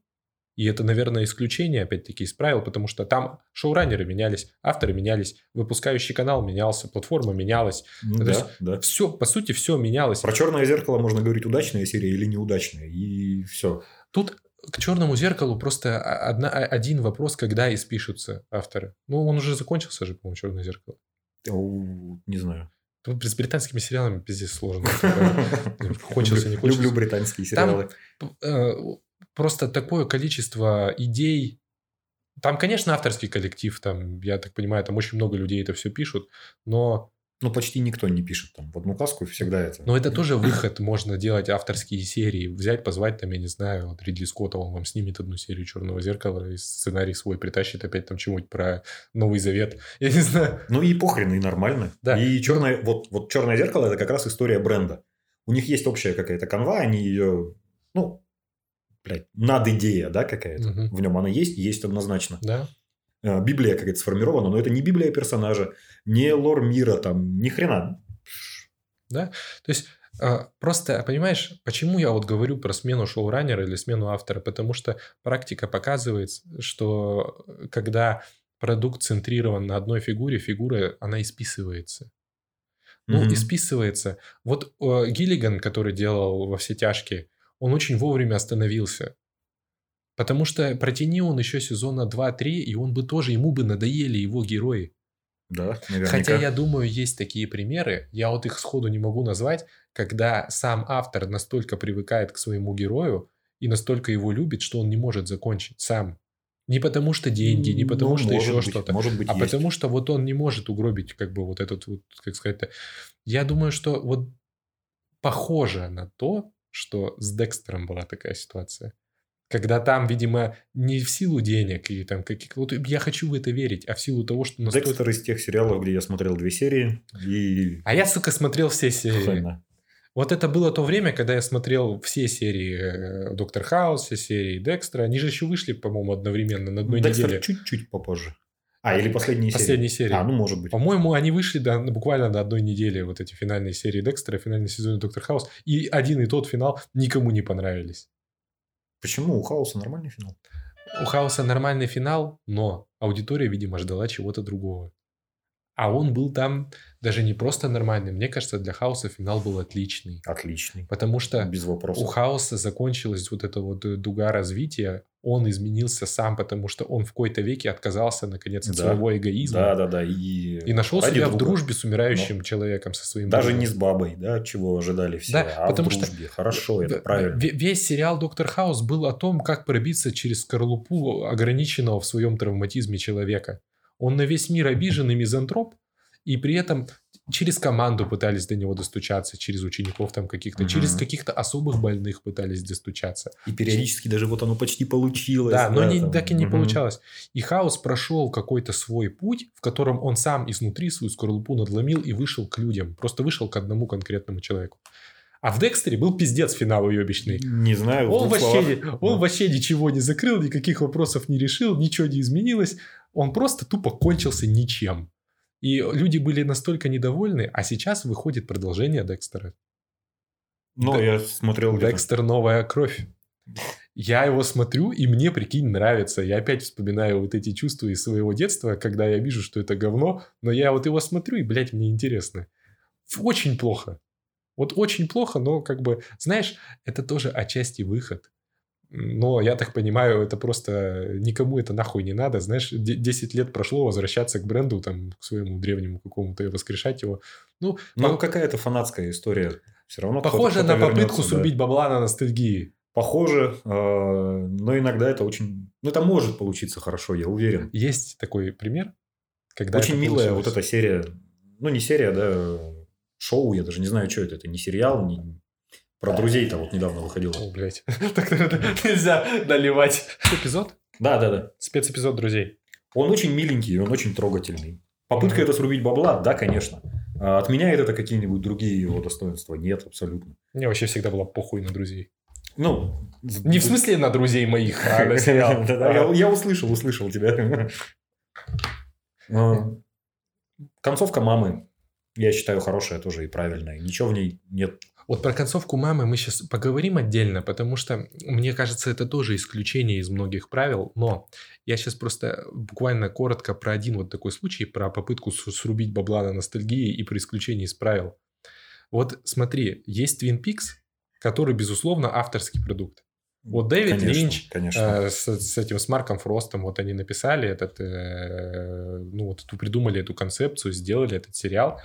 И это, наверное, исключение, опять-таки, из правил, потому что там шоураннеры менялись, авторы менялись, выпускающий канал менялся, платформа менялась. Ну, да, есть да. Все, по сути, все менялось. Про черное зеркало можно говорить удачная серия или неудачная, и все. Тут к черному зеркалу просто одна, один вопрос, когда испишутся авторы. Ну, он уже закончился же, по-моему, черное зеркало. Не знаю. Тут с британскими сериалами пиздец сложно. Кончился, не кончился. Люблю британские сериалы. Э, просто такое количество идей. Там, конечно, авторский коллектив, там, я так понимаю, там очень много людей это все пишут, но ну, почти никто не пишет там в одну каску, всегда это. Но это тоже выход, можно делать авторские серии, взять, позвать там, я не знаю, вот Ридли Скотта, он вам снимет одну серию «Черного зеркала», и сценарий свой притащит опять там чему-нибудь про Новый Завет, я не знаю. Ну и похрен, и нормально. Да. И черное, вот, вот «Черное зеркало» – это как раз история бренда. У них есть общая какая-то канва, они ее, ну, блядь, над идея, да, какая-то. Угу. В нем она есть, есть однозначно. Да. Э, Библия какая-то сформирована, но это не Библия персонажа, не лор мира, там, ни хрена. Да, то есть а, Просто, понимаешь, почему я вот говорю про смену шоураннера или смену автора? Потому что практика показывает, что э, когда продукт центрирован на одной фигуре, фигура, она исписывается. Ну, mm-hmm. исписывается. Вот э, Гиллиган, который делал во все тяжкие, он очень вовремя остановился. Потому что протяни он еще сезона 2-3, и он бы тоже, ему бы надоели его герои. Да, наверняка. Хотя я думаю, есть такие примеры, я вот их сходу не могу назвать, когда сам автор настолько привыкает к своему герою и настолько его любит, что он не может закончить сам. Не потому что деньги, не потому ну, что еще что-то, может быть, а есть. потому что вот он не может угробить как бы вот этот вот, как сказать Я думаю, что вот похоже на то, что с Декстером была такая ситуация. Когда там, видимо, не в силу денег и там каких вот я хочу в это верить, а в силу того, что настолько... Декстер из тех сериалов, где я смотрел две серии и... А я, сука, смотрел все серии. Файна. Вот это было то время, когда я смотрел все серии э, Доктор Хаус, все серии Декстера. Они же еще вышли, по-моему, одновременно на одной Декстер неделе. чуть-чуть попозже. А, или последние серии. Последние серии. А, ну, может быть. По-моему, они вышли до, буквально до одной недели, вот эти финальные серии Декстера, финальный сезон Доктор Хаус. И один и тот финал никому не понравились. Почему? У Хауса нормальный финал. У Хауса нормальный финал, но аудитория, видимо, ждала чего-то другого. А он был там даже не просто нормальный. Мне кажется, для Хаоса финал был отличный. Отличный. Потому что Без вопросов. у Хаоса закончилась вот эта вот дуга развития. Он изменился сам, потому что он в какой-то веке отказался, наконец, от да. своего эгоизма. Да, да, да. И, и нашел себя друга. в дружбе с умирающим Но... человеком, со своим Даже другом. не с бабой, да, чего ожидали все, да, а потому в дружбе. Что... Хорошо, это правильно. Весь сериал «Доктор Хаус» был о том, как пробиться через скорлупу ограниченного в своем травматизме человека. Он на весь мир обиженный мизантроп, и при этом через команду пытались до него достучаться, через учеников там каких-то, угу. через каких-то особых больных пытались достучаться. И периодически даже вот оно почти получилось. Да, да но не, так и не угу. получалось. И Хаос прошел какой-то свой путь, в котором он сам изнутри свою скорлупу надломил и вышел к людям. Просто вышел к одному конкретному человеку. А в Декстере был пиздец финал уебищный. Не знаю. Он, вообще, он да. вообще ничего не закрыл, никаких вопросов не решил, ничего не изменилось. Он просто тупо кончился ничем. И люди были настолько недовольны, а сейчас выходит продолжение Декстера. Ну, Д... я смотрел... Декстер «Новая кровь». Я его смотрю, и мне, прикинь, нравится. Я опять вспоминаю вот эти чувства из своего детства, когда я вижу, что это говно, но я вот его смотрю, и, блядь, мне интересно. Очень плохо. Вот очень плохо, но как бы, знаешь, это тоже отчасти выход. Но я так понимаю, это просто никому это нахуй не надо. Знаешь, 10 лет прошло, возвращаться к бренду, там, к своему древнему какому-то и воскрешать его. Ну, ну по... какая-то фанатская история. Все равно Похоже на попытку срубить да. бабла на ностальгии. Похоже, э, но иногда это очень... Ну, это может получиться хорошо, я уверен. Есть такой пример, когда Очень милая получилось. вот эта серия, ну, не серия, да, шоу, я даже не знаю, что это, это не сериал, не, про друзей-то вот недавно выходило. О, блядь. Так нельзя наливать. Эпизод? Да, да, да. Спецэпизод друзей. Он очень миленький, он очень трогательный. Попытка это срубить бабла, да, конечно. А отменяет это какие-нибудь другие его достоинства? Нет, абсолютно. Мне вообще всегда было похуй на друзей. Ну, не в смысле на друзей моих, а на сериал. Я услышал, услышал тебя. А, концовка мамы, я считаю, хорошая тоже и правильная. Ничего в ней нет вот про концовку мамы мы сейчас поговорим отдельно, потому что, мне кажется, это тоже исключение из многих правил, но я сейчас просто буквально коротко про один вот такой случай, про попытку срубить бабла на ностальгии и про исключение из правил. Вот смотри, есть Twin Peaks, который, безусловно, авторский продукт. Вот Дэвид конечно, Линч конечно. Э, с, с этим с Марком Фростом вот они написали этот, э, ну вот эту придумали эту концепцию, сделали этот сериал.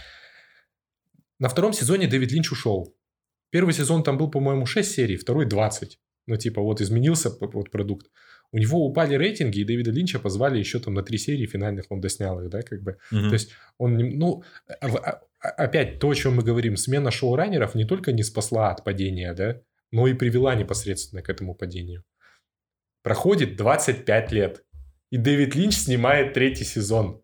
На втором сезоне Дэвид Линч ушел. Первый сезон там был, по-моему, 6 серий, второй 20. Ну, типа, вот изменился вот продукт. У него упали рейтинги, и Дэвида Линча позвали еще там на три серии финальных, он доснял их, да, как бы. Угу. То есть, он, ну, а, а, а, опять то, о чем мы говорим, смена шоураннеров не только не спасла от падения, да, но и привела непосредственно к этому падению. Проходит 25 лет, и Дэвид Линч снимает третий сезон.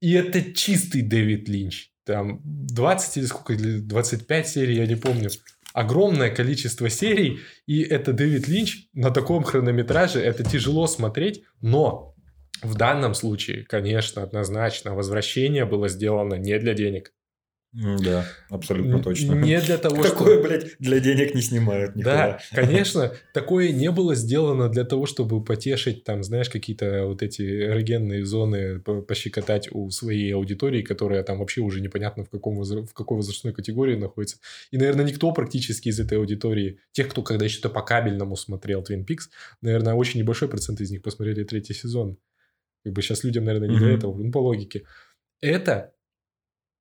И это чистый Дэвид Линч там 20 или сколько, 25 серий, я не помню. Огромное количество серий, и это Дэвид Линч на таком хронометраже, это тяжело смотреть, но В данном случае, конечно, однозначно, возвращение было сделано не для денег. Да, абсолютно точно. Не для того, что... Такое, блядь, для денег не снимают никуда. Да, конечно, такое не было сделано для того, чтобы потешить, там, знаешь, какие-то вот эти эрогенные зоны, пощекотать у своей аудитории, которая там вообще уже непонятно в, каком, в какой возрастной категории находится. И, наверное, никто практически из этой аудитории, тех, кто когда еще-то по кабельному смотрел Twin Peaks, наверное, очень небольшой процент из них посмотрели третий сезон. Как бы сейчас людям, наверное, не mm-hmm. до этого, ну, по логике. Это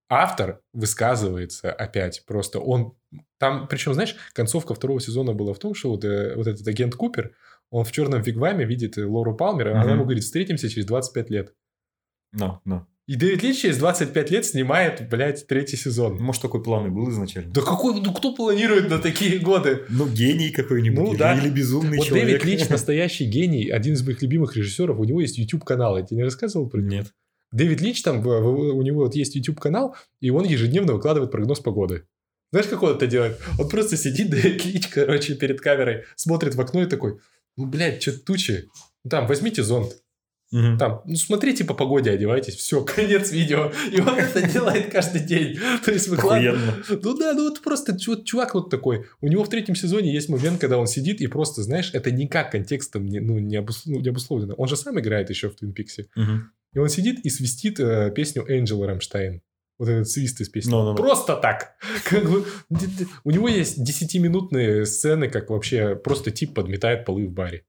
автор высказывается опять просто. Он там, причем, знаешь, концовка второго сезона была в том, что вот, э, вот этот агент Купер, он в черном вигваме видит Лору Палмер, mm-hmm. она ему говорит, встретимся через 25 лет. No, no. И Дэвид Линч через 25 лет снимает, блядь, третий сезон. Может, такой план и был изначально. Да какой, ну кто планирует на такие годы? Ну, гений какой-нибудь. Ну, да. Или безумный вот человек. Дэвид Линч настоящий гений, один из моих любимых режиссеров. У него есть YouTube-канал. Я тебе не рассказывал про него? Нет. Дэвид Лич там, у него вот есть YouTube-канал, и он ежедневно выкладывает прогноз погоды. Знаешь, как он это делает? Он просто сидит, Дэвид Лич, короче, перед камерой, смотрит в окно и такой, ну, блядь, что тучи? Там, возьмите зонт. Угу. Там, ну, смотрите по погоде, одевайтесь. Все, конец видео. И он это делает каждый день. То есть выкладывает. Ну да, ну вот просто вот, чувак вот такой. У него в третьем сезоне есть момент, когда он сидит и просто, знаешь, это никак контекстом не, ну, не, обус, ну, не обусловлено. Он же сам играет еще в Твин Пиксе. Угу. И он сидит и свистит э, песню Angel Рамштайн. Вот этот свист из песни. No, no, no. Просто так. Как бы, у него есть десятиминутные сцены, как вообще просто тип подметает полы в баре.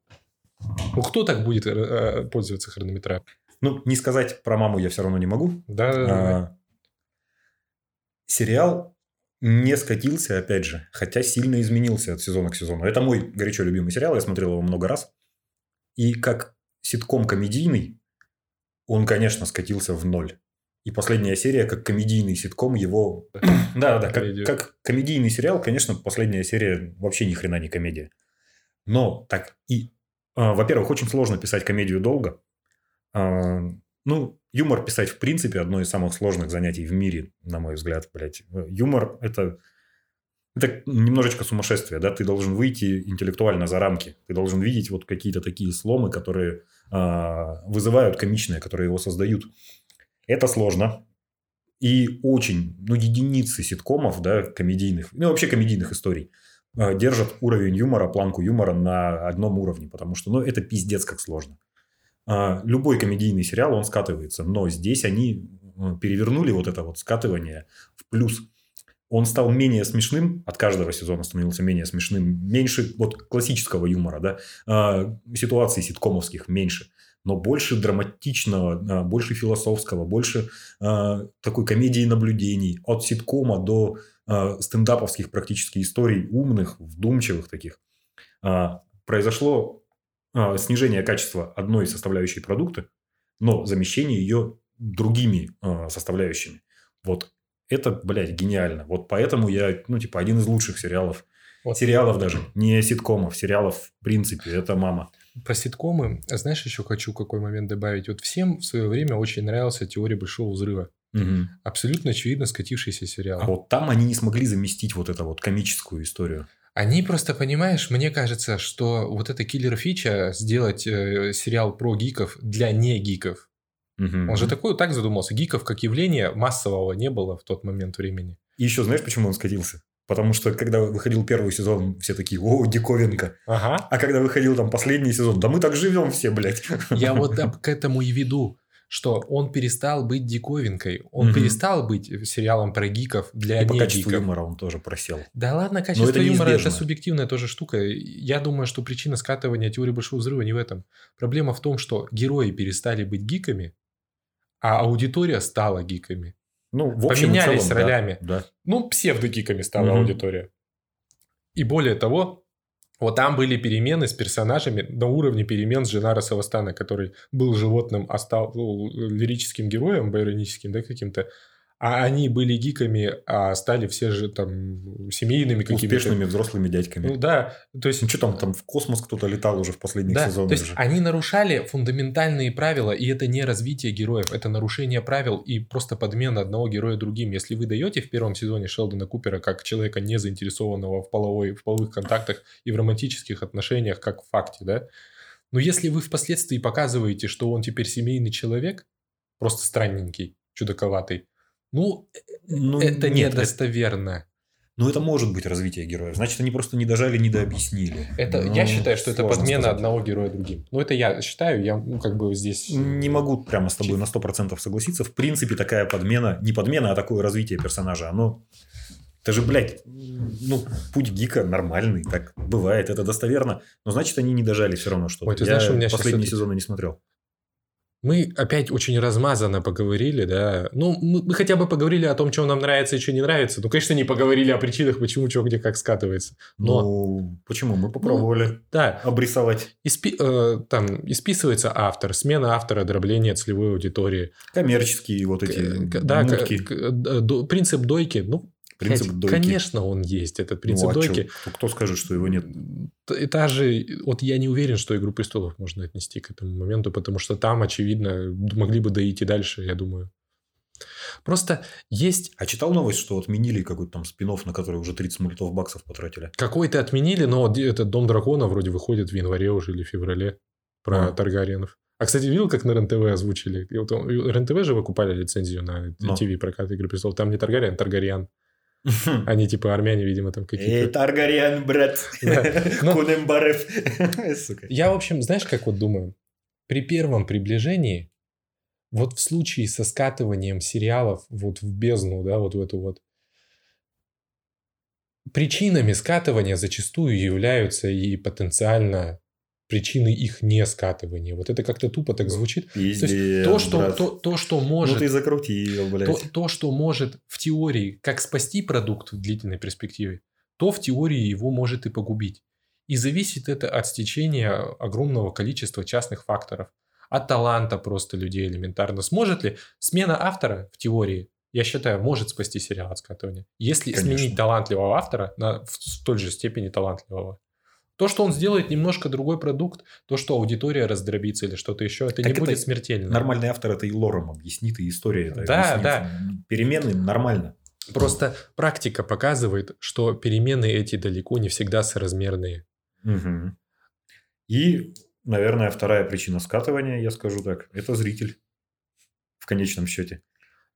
Ну, кто так будет э, пользоваться хронометражем? Ну, не сказать про маму я все равно не могу. Да. А, сериал не скатился, опять же, хотя сильно изменился от сезона к сезону. Это мой горячо любимый сериал, я смотрел его много раз. И как ситком комедийный, он, конечно, скатился в ноль. И последняя серия, как комедийный ситком, его... да, да, как, как комедийный сериал, конечно, последняя серия вообще ни хрена не комедия. Но так и... А, во-первых, очень сложно писать комедию долго. А, ну, юмор писать, в принципе, одно из самых сложных занятий в мире, на мой взгляд, блядь. Юмор – это это немножечко сумасшествие, да, ты должен выйти интеллектуально за рамки, ты должен видеть вот какие-то такие сломы, которые э, вызывают комичные, которые его создают. Это сложно. И очень, ну, единицы ситкомов, да, комедийных, ну, вообще комедийных историй, э, держат уровень юмора, планку юмора на одном уровне, потому что, ну, это пиздец как сложно. Э, любой комедийный сериал, он скатывается, но здесь они перевернули вот это вот скатывание в плюс – он стал менее смешным, от каждого сезона становился менее смешным, меньше вот классического юмора, да, а, ситуаций ситкомовских меньше, но больше драматичного, а, больше философского, больше а, такой комедии наблюдений, от ситкома до стендаповских практически историй, умных, вдумчивых таких. Произошло снижение качества одной составляющей продукта, но замещение ее другими составляющими. Вот это, блядь, гениально. Вот поэтому я, ну, типа, один из лучших сериалов. Вот. Сериалов даже, не ситкомов, сериалов в принципе, это мама. Про ситкомы, знаешь, еще хочу какой момент добавить. Вот всем в свое время очень нравился теория большого взрыва. Угу. Абсолютно очевидно скатившийся сериал. А вот там они не смогли заместить вот эту вот комическую историю. Они просто, понимаешь, мне кажется, что вот эта киллер-фича сделать э, сериал про гиков для не гиков, Угу. Он же такой так задумался. Гиков как явление массового не было в тот момент времени. И еще знаешь, почему он скатился? Потому что когда выходил первый сезон, все такие, о, диковинка. Ага. А когда выходил там последний сезон, да мы так живем все, блядь. Я вот к этому и веду что он перестал быть диковинкой, он угу. перестал быть сериалом про гиков для и по качеству юмора он тоже просел. Да ладно, качество это юмора это субъективная тоже штука. Я думаю, что причина скатывания теории большого взрыва не в этом. Проблема в том, что герои перестали быть гиками, а аудитория стала гиками. Ну, в общем Поменялись целом, ролями. Да, да. Ну, псевдогиками стала угу. аудитория. И более того, вот там были перемены с персонажами на уровне перемен с Женара Савастана, который был животным, а стал ну, лирическим героем, байроническим, да, каким-то а они были гиками, а стали все же там семейными какими-то. Успешными взрослыми дядьками. Ну да, то есть... Ну что там, там в космос кто-то летал уже в последних да, сезонах. то есть же. они нарушали фундаментальные правила, и это не развитие героев, это нарушение правил и просто подмена одного героя другим. Если вы даете в первом сезоне Шелдона Купера как человека, не заинтересованного в, половой, в половых контактах и в романтических отношениях, как в факте, да, Но если вы впоследствии показываете, что он теперь семейный человек, просто странненький, чудаковатый, ну, ну это нет, недостоверно. Ну, это может быть развитие героя. Значит, они просто не дожали, не дообъяснили. Это, ну, я считаю, что это подмена сказать. одного героя другим. Ну, это я считаю, я ну, как бы здесь... Не могу прямо с тобой на 100% согласиться. В принципе, такая подмена, не подмена, а такое развитие персонажа, оно... Это же, блядь, ну, путь гика нормальный, так бывает, это достоверно. Но значит, они не дожали все равно что-то. Ой, ты знаешь, я у меня последние сезоны не смотрел. Мы опять очень размазанно поговорили, да. Ну, мы, мы хотя бы поговорили о том, что нам нравится и что не нравится. Ну, конечно, не поговорили о причинах, почему, что, где, как скатывается. Но... Ну, почему? Мы попробовали ну, да. обрисовать. Испи... Э, там исписывается автор, смена автора, дробление целевой аудитории. Коммерческие вот эти к, да. К, к, принцип дойки. Ну, Принцип дойки. Конечно, он есть, этот принцип ну, а дойки. Чё? Кто скажет, что его нет? Это же, вот я не уверен, что «Игру престолов» можно отнести к этому моменту, потому что там, очевидно, могли бы дойти дальше, я думаю. Просто есть... А читал новость, что отменили какой-то там спин на который уже 30 мультов баксов потратили? Какой-то отменили, но этот «Дом дракона» вроде выходит в январе уже или феврале про а. Таргариенов. А, кстати, видел, как на РЕН-ТВ озвучили? Вот РЕН-ТВ же выкупали лицензию на ТВ прокат «Игры престолов». Там не Таргариен, Таргариан. Они типа армяне, видимо, там какие-то. Эй, Таргариан, брат. Кунембарев. Я, в общем, знаешь, как вот думаю? При первом приближении, вот в случае со скатыванием сериалов вот в бездну, да, вот в эту вот, причинами скатывания зачастую являются и потенциально причины их не скатывания. Вот это как-то тупо так звучит. Пиздец, то, есть, то, что, то, то, что может... Ну, ты закрутил, блядь. То, то, что может в теории как спасти продукт в длительной перспективе, то в теории его может и погубить. И зависит это от стечения огромного количества частных факторов. От таланта просто людей элементарно. Сможет ли смена автора в теории, я считаю, может спасти сериал от скатывания. Если Конечно. сменить талантливого автора на, в столь же степени талантливого. То, что он сделает немножко другой продукт, то, что аудитория раздробится или что-то еще, это так не это будет смертельно. Нормальный автор это и лором объяснит, и история это Да, объяснит. да. Перемены нормально. Просто практика показывает, что перемены эти далеко не всегда соразмерные. Угу. И, наверное, вторая причина скатывания, я скажу так, это зритель в конечном счете.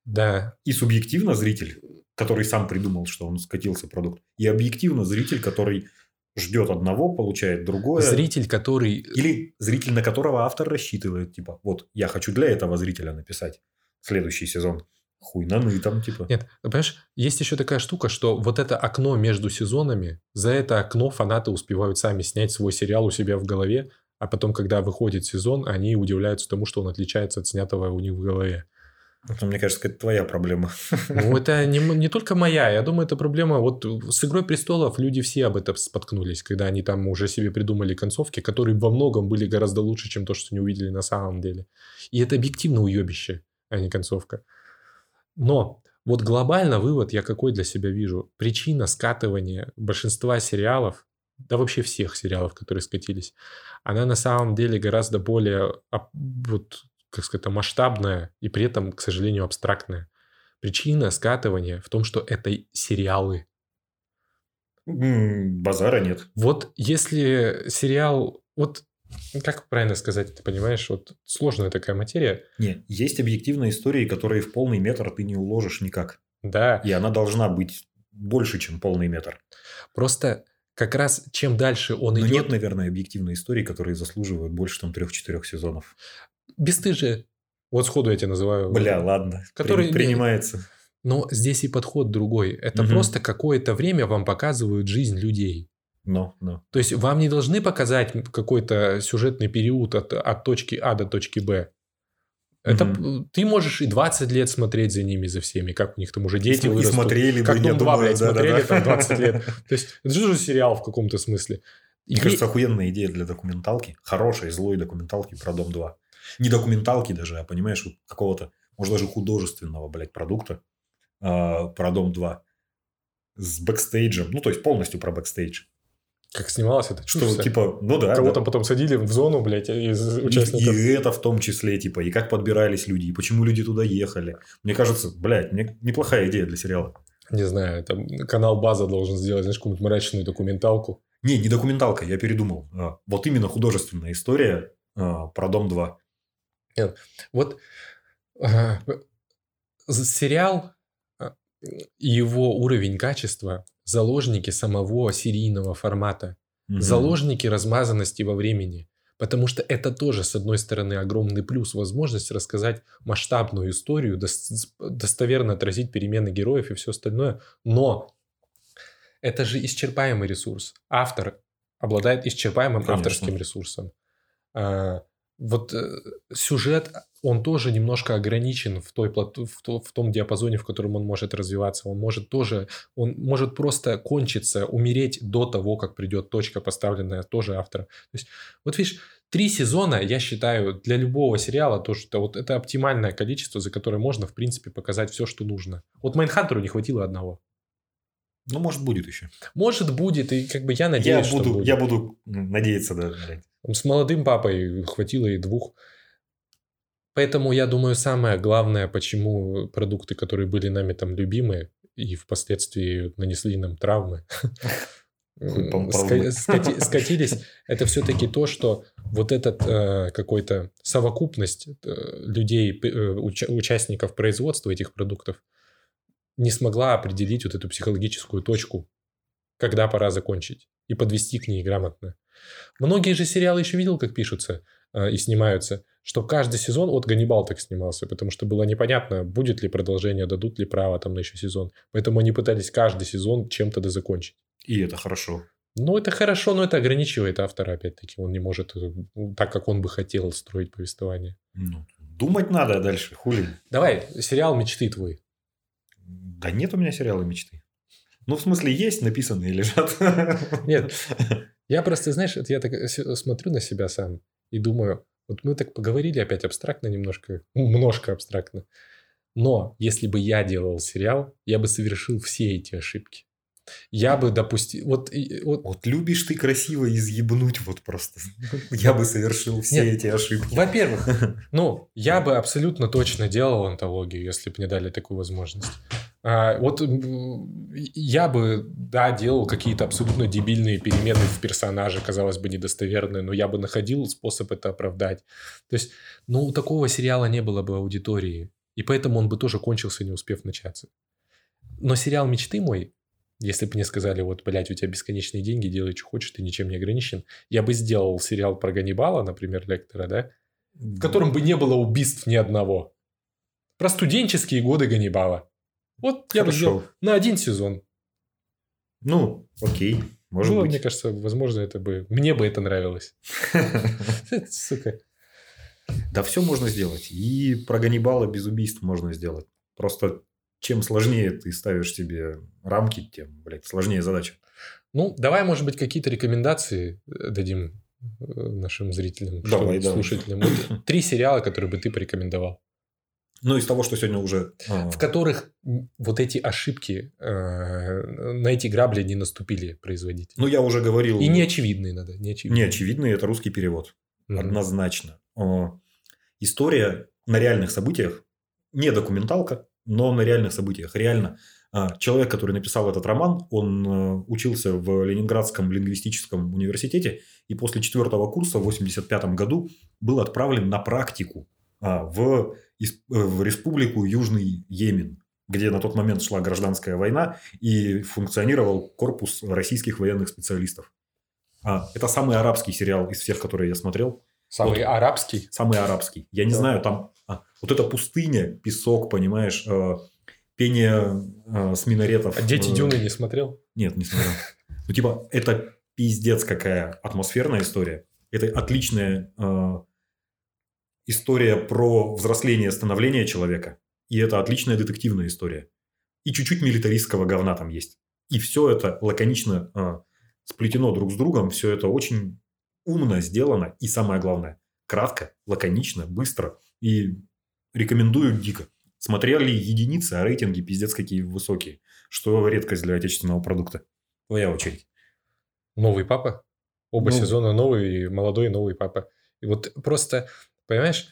Да. И субъективно зритель, который сам придумал, что он скатился продукт, и объективно зритель, который ждет одного, получает другое. Зритель, который... Или зритель, на которого автор рассчитывает. Типа, вот, я хочу для этого зрителя написать следующий сезон. Хуй на ну и там типа. Нет, понимаешь, есть еще такая штука, что вот это окно между сезонами, за это окно фанаты успевают сами снять свой сериал у себя в голове, а потом, когда выходит сезон, они удивляются тому, что он отличается от снятого у них в голове. Это, мне кажется, это твоя проблема. Ну, это не, не только моя. Я думаю, это проблема... Вот с «Игрой престолов» люди все об этом споткнулись, когда они там уже себе придумали концовки, которые во многом были гораздо лучше, чем то, что они увидели на самом деле. И это объективно уебище, а не концовка. Но вот глобально вывод я какой для себя вижу. Причина скатывания большинства сериалов, да вообще всех сериалов, которые скатились, она на самом деле гораздо более вот, как сказать, масштабная и при этом, к сожалению, абстрактная. Причина скатывания в том, что это сериалы. Базара нет. Вот если сериал... Вот как правильно сказать, ты понимаешь, вот сложная такая материя. Не, есть объективные истории, которые в полный метр ты не уложишь никак. Да. И она должна быть больше, чем полный метр. Просто как раз чем дальше он Но идет... нет, наверное, объективной истории, которые заслуживают больше там трех-четырех сезонов бесстыжие. Вот сходу я тебя называю. Бля, ладно. Который принимается. Но здесь и подход другой. Это угу. просто какое-то время вам показывают жизнь людей. Но, но. То есть вам не должны показать какой-то сюжетный период от, от точки А до точки Б. Это угу. ты можешь и 20 лет смотреть за ними, за всеми, как у них там уже дети и, вырастут. Смотрели как бы, Дом 2, блядь, да, смотрели да, да. там 20 лет. То есть это же сериал в каком-то смысле. Мне и... кажется, охуенная идея для документалки. Хорошей, злой документалки про Дом 2 не документалки даже, а понимаешь, вот какого-то, может, даже художественного, блядь, продукта э, про Дом 2 с бэкстейджем, ну, то есть полностью про бэкстейдж. Как снималось это? Что, чувство? типа, ну да. Кого-то да. потом садили в зону, блядь, из участников. И, и это в том числе, типа, и как подбирались люди, и почему люди туда ехали. Мне кажется, блядь, мне неплохая идея для сериала. Не знаю, там канал База должен сделать, знаешь, какую-нибудь мрачную документалку. Не, не документалка, я передумал. А, вот именно художественная история а, про Дом 2. Вот а, сериал и его уровень качества заложники самого серийного формата, угу. заложники размазанности во времени. Потому что это тоже, с одной стороны, огромный плюс, возможность рассказать масштабную историю, достоверно отразить перемены героев и все остальное. Но это же исчерпаемый ресурс. Автор обладает исчерпаемым Конечно. авторским ресурсом. А, вот э, сюжет, он тоже немножко ограничен в, той, в, том диапазоне, в котором он может развиваться. Он может тоже, он может просто кончиться, умереть до того, как придет точка, поставленная тоже автором. То есть, вот видишь, три сезона, я считаю, для любого сериала то, что вот это оптимальное количество, за которое можно, в принципе, показать все, что нужно. Вот Mindhunter у не хватило одного. Ну, может, будет еще. Может, будет, и как бы я надеюсь, я буду, что будет. Я буду надеяться, да. С молодым папой хватило и двух. Поэтому я думаю, самое главное, почему продукты, которые были нами там любимы и впоследствии нанесли нам травмы, скатились, это все-таки то, что вот этот э, какой-то совокупность э, людей, э, участников производства этих продуктов не смогла определить вот эту психологическую точку, когда пора закончить и подвести к ней грамотно. Многие же сериалы еще видел, как пишутся э, и снимаются, что каждый сезон, от Ганнибал так снимался, потому что было непонятно, будет ли продолжение, дадут ли право там на еще сезон. Поэтому они пытались каждый сезон чем-то дозакончить. И это хорошо. Ну, это хорошо, но это ограничивает автора, опять-таки. Он не может э, так, как он бы хотел, строить повествование. Ну, думать надо дальше, хули. Давай, сериал мечты твой. Да нет у меня сериала мечты. Ну, в смысле, есть написанные лежат. Нет, я просто, знаешь, я так смотрю на себя сам и думаю, вот мы так поговорили опять абстрактно немножко, немножко абстрактно. Но если бы я делал сериал, я бы совершил все эти ошибки. Я бы допустил... Вот, вот... вот любишь ты красиво изъебнуть вот просто. Я бы совершил все Нет, эти ошибки. Во-первых, ну, я бы абсолютно точно делал антологию, если бы мне дали такую возможность. А, вот я бы, да, делал какие-то абсолютно дебильные перемены в персонаже, казалось бы, недостоверные, но я бы находил способ это оправдать. То есть, ну, у такого сериала не было бы аудитории, и поэтому он бы тоже кончился, не успев начаться. Но сериал «Мечты» мой, если бы мне сказали, вот, блядь, у тебя бесконечные деньги, делай, что хочешь, ты ничем не ограничен, я бы сделал сериал про Ганнибала, например, Лектора, да, в котором бы не было убийств ни одного. Про студенческие годы Ганнибала. Вот я бы сделал на один сезон. Ну, окей. Может ну, быть. мне кажется, возможно, это бы... Мне бы это нравилось. Сука. Да все можно сделать. И про Ганнибала без убийств можно сделать. Просто чем сложнее ты ставишь себе рамки, тем, блядь, сложнее задача. Ну, давай, может быть, какие-то рекомендации э, дадим э, нашим зрителям, давай, давай. слушателям. Вот три сериала, которые бы ты порекомендовал. Ну, из того, что сегодня уже... А. В которых вот эти ошибки, э, на эти грабли не наступили производители. Ну, я уже говорил... И неочевидные надо. Неочевидные, неочевидные это русский перевод. Угу. Однозначно. История на реальных событиях, не документалка, но на реальных событиях. Реально. А, человек, который написал этот роман, он э, учился в Ленинградском лингвистическом университете и после четвертого курса в 1985 году был отправлен на практику а, в Э, в республику Южный Йемен, где на тот момент шла гражданская война и функционировал корпус российских военных специалистов. А, это самый арабский сериал из всех, которые я смотрел. Самый вот, арабский? Самый арабский. Я не да. знаю, там вот эта пустыня, песок, понимаешь, э, пение э, с минаретов. А «Дети Дюны» не смотрел? Нет, не смотрел. Ну, типа, это пиздец какая атмосферная история. Это отличная э, история про взросление, становление человека. И это отличная детективная история. И чуть-чуть милитаристского говна там есть. И все это лаконично э, сплетено друг с другом. Все это очень умно сделано. И самое главное, кратко, лаконично, быстро. И рекомендую дико. Смотрели единицы, а рейтинги пиздец какие высокие. Что редкость для отечественного продукта. Твоя очередь. Новый папа? Оба ну, сезона новый, молодой новый папа. И вот просто Понимаешь?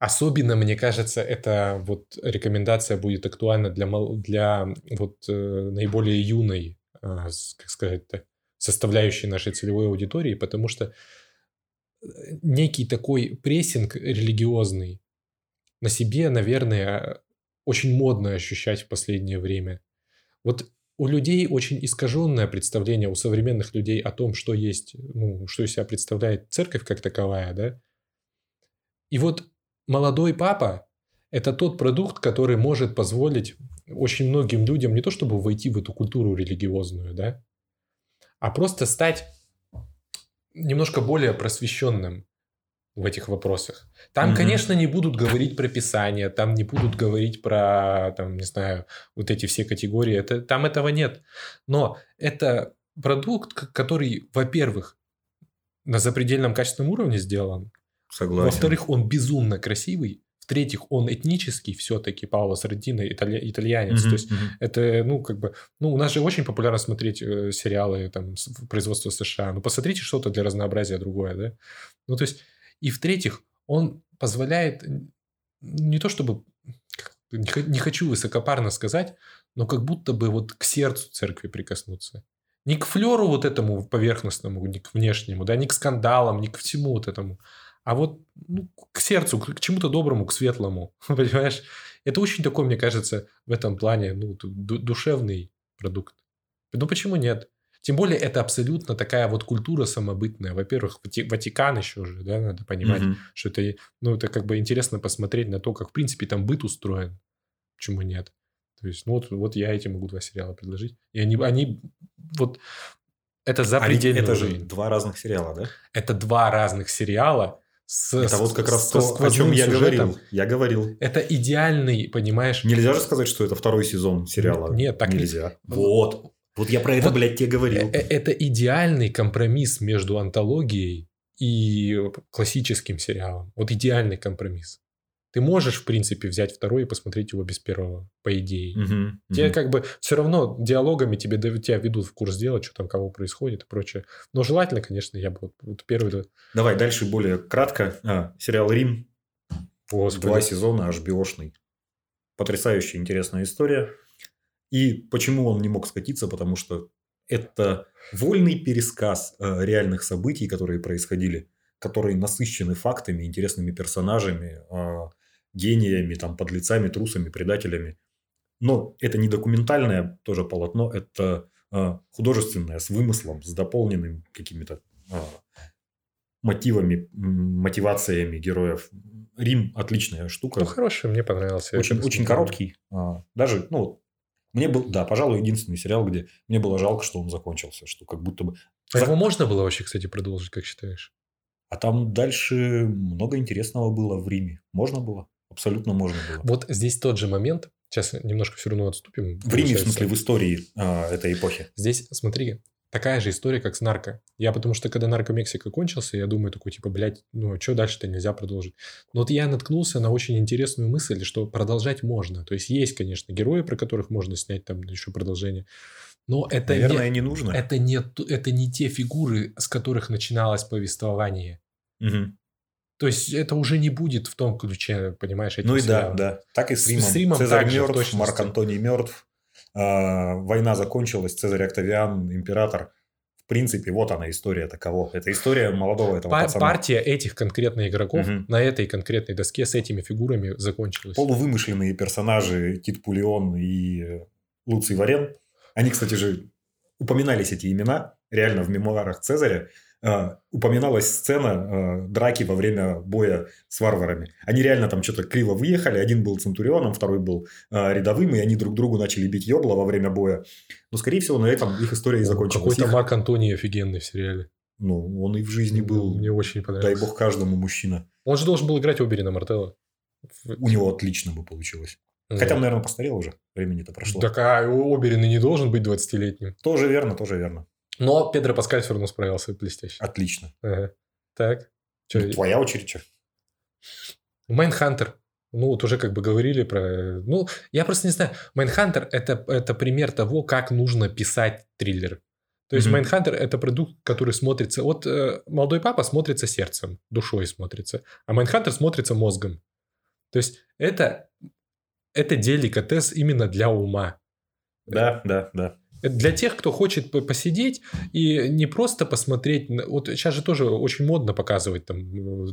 Особенно, мне кажется, эта вот рекомендация будет актуальна для, для вот э, наиболее юной, э, как сказать-то, составляющей нашей целевой аудитории, потому что э, некий такой прессинг религиозный на себе, наверное, очень модно ощущать в последнее время. Вот у людей очень искаженное представление, у современных людей о том, что есть, ну, что из себя представляет церковь как таковая, да. И вот молодой папа – это тот продукт, который может позволить очень многим людям не то чтобы войти в эту культуру религиозную, да, а просто стать немножко более просвещенным в этих вопросах. Там, mm-hmm. конечно, не будут говорить про Писание, там не будут говорить про, там, не знаю, вот эти все категории. Это, там этого нет. Но это продукт, который, во-первых, на запредельном качественном уровне сделан. Согласен. Во-вторых, он безумно красивый. В-третьих, он этнический все-таки, Пауло Сардино, итали... итальянец. Mm-hmm, То есть mm-hmm. это, ну, как бы... Ну, у нас же очень популярно смотреть э, сериалы там, производства США. Ну, посмотрите что-то для разнообразия другое, да? Ну, то есть... И в-третьих, он позволяет не то чтобы... Не хочу высокопарно сказать, но как будто бы вот к сердцу церкви прикоснуться. Не к флеру вот этому поверхностному, не к внешнему, да, не к скандалам, не к всему вот этому, а вот ну, к сердцу, к чему-то доброму, к светлому, понимаешь? Это очень такой, мне кажется, в этом плане ну, душевный продукт. Ну почему нет? Тем более это абсолютно такая вот культура самобытная. Во-первых, Ватикан еще же, да, надо понимать, mm-hmm. что это, ну, это как бы интересно посмотреть на то, как в принципе там быт устроен. Почему нет? То есть, ну вот, вот я эти могу два сериала предложить. И они, они вот это запредельно. Это же два разных сериала, да? Это два разных сериала с, это вот как раз то, о чем я говорил. Я говорил. Это идеальный, понимаешь... Нельзя же сказать, что это второй сезон сериала. Нет, так нельзя. Не... Вот. Вот я про это, вот блядь, тебе говорил. Э, это идеальный компромисс между антологией и классическим сериалом. Вот идеальный компромисс. Ты можешь, в принципе, взять второй и посмотреть его без первого, по идее. Угу, тебе угу. как бы все равно диалогами тебе, тебя ведут в курс дела, что там кого происходит и прочее. Но желательно, конечно, я бы вот, вот первый... Давай дальше более кратко. А, сериал «Рим». Господи. Два сезона HBO-шный. Потрясающая интересная история. И почему он не мог скатиться? Потому что это вольный пересказ э, реальных событий, которые происходили, которые насыщены фактами, интересными персонажами, э, гениями, там, подлецами, трусами, предателями. Но это не документальное тоже полотно, это э, художественное, с вымыслом, с дополненным какими-то мотивами, мотивациями героев. Рим отличная штука. Ну, хороший, мне понравился. Очень, очень короткий. Даже, ну, мне был, да, пожалуй, единственный сериал, где мне было жалко, что он закончился, что как будто бы... А его можно было вообще, кстати, продолжить, как считаешь? А там дальше много интересного было в Риме. Можно было? Абсолютно можно было. Вот здесь тот же момент. Сейчас немножко все равно отступим. В Риме, в смысле, в истории а, этой эпохи. Здесь, смотри, такая же история, как с нарко. Я потому что, когда нарко Мексика кончился, я думаю такой, типа, блядь, ну, а что дальше-то нельзя продолжить? Но вот я наткнулся на очень интересную мысль, что продолжать можно. То есть, есть, конечно, герои, про которых можно снять там еще продолжение. Но это Наверное, не, не нужно. Это не, это не те фигуры, с которых начиналось повествование. Угу. То есть это уже не будет в том ключе, понимаешь, Ну и сериалом. да, да. Так и с Римом. С Римом Цезарь мертв, Марк Антоний мертв. А, война закончилась, Цезарь Октавиан, император. В принципе, вот она история такого. Это история молодого этого Пар- пацана. Партия этих конкретных игроков угу. на этой конкретной доске с этими фигурами закончилась. Полувымышленные персонажи Тит Пулеон и Луций Варен. Они, кстати же, упоминались эти имена реально в мемуарах Цезаря. А, упоминалась сцена а, драки во время боя с варварами. Они реально там что-то криво выехали. Один был центурионом, второй был а, рядовым, и они друг другу начали бить ёбла во время боя. Но, скорее всего, на этом их история и закончилась. Какой-то Марк Антоний офигенный в сериале. Ну, он и в жизни был. Мне очень понравился. Дай бог каждому мужчина. Он же должен был играть Оберина Мартелла. У него отлично бы получилось. Да. Хотя он, наверное, постарел уже. Времени-то прошло. Так, а Оберин и не должен быть 20-летним. Тоже верно, тоже верно. Но Педро Паскаль все равно справился блестяще. Отлично. Ага. Так. Чё? Ну, твоя очередь, что? Mindhunter. Ну, вот уже как бы говорили про... Ну, я просто не знаю. Mindhunter это, это пример того, как нужно писать триллер. То есть Mindhunter mm-hmm. это продукт, который смотрится... Вот э, молодой папа смотрится сердцем, душой смотрится. А Mindhunter смотрится мозгом. То есть это, это деликатес именно для ума. Да, да, да. Для тех, кто хочет посидеть и не просто посмотреть... Вот сейчас же тоже очень модно показывать там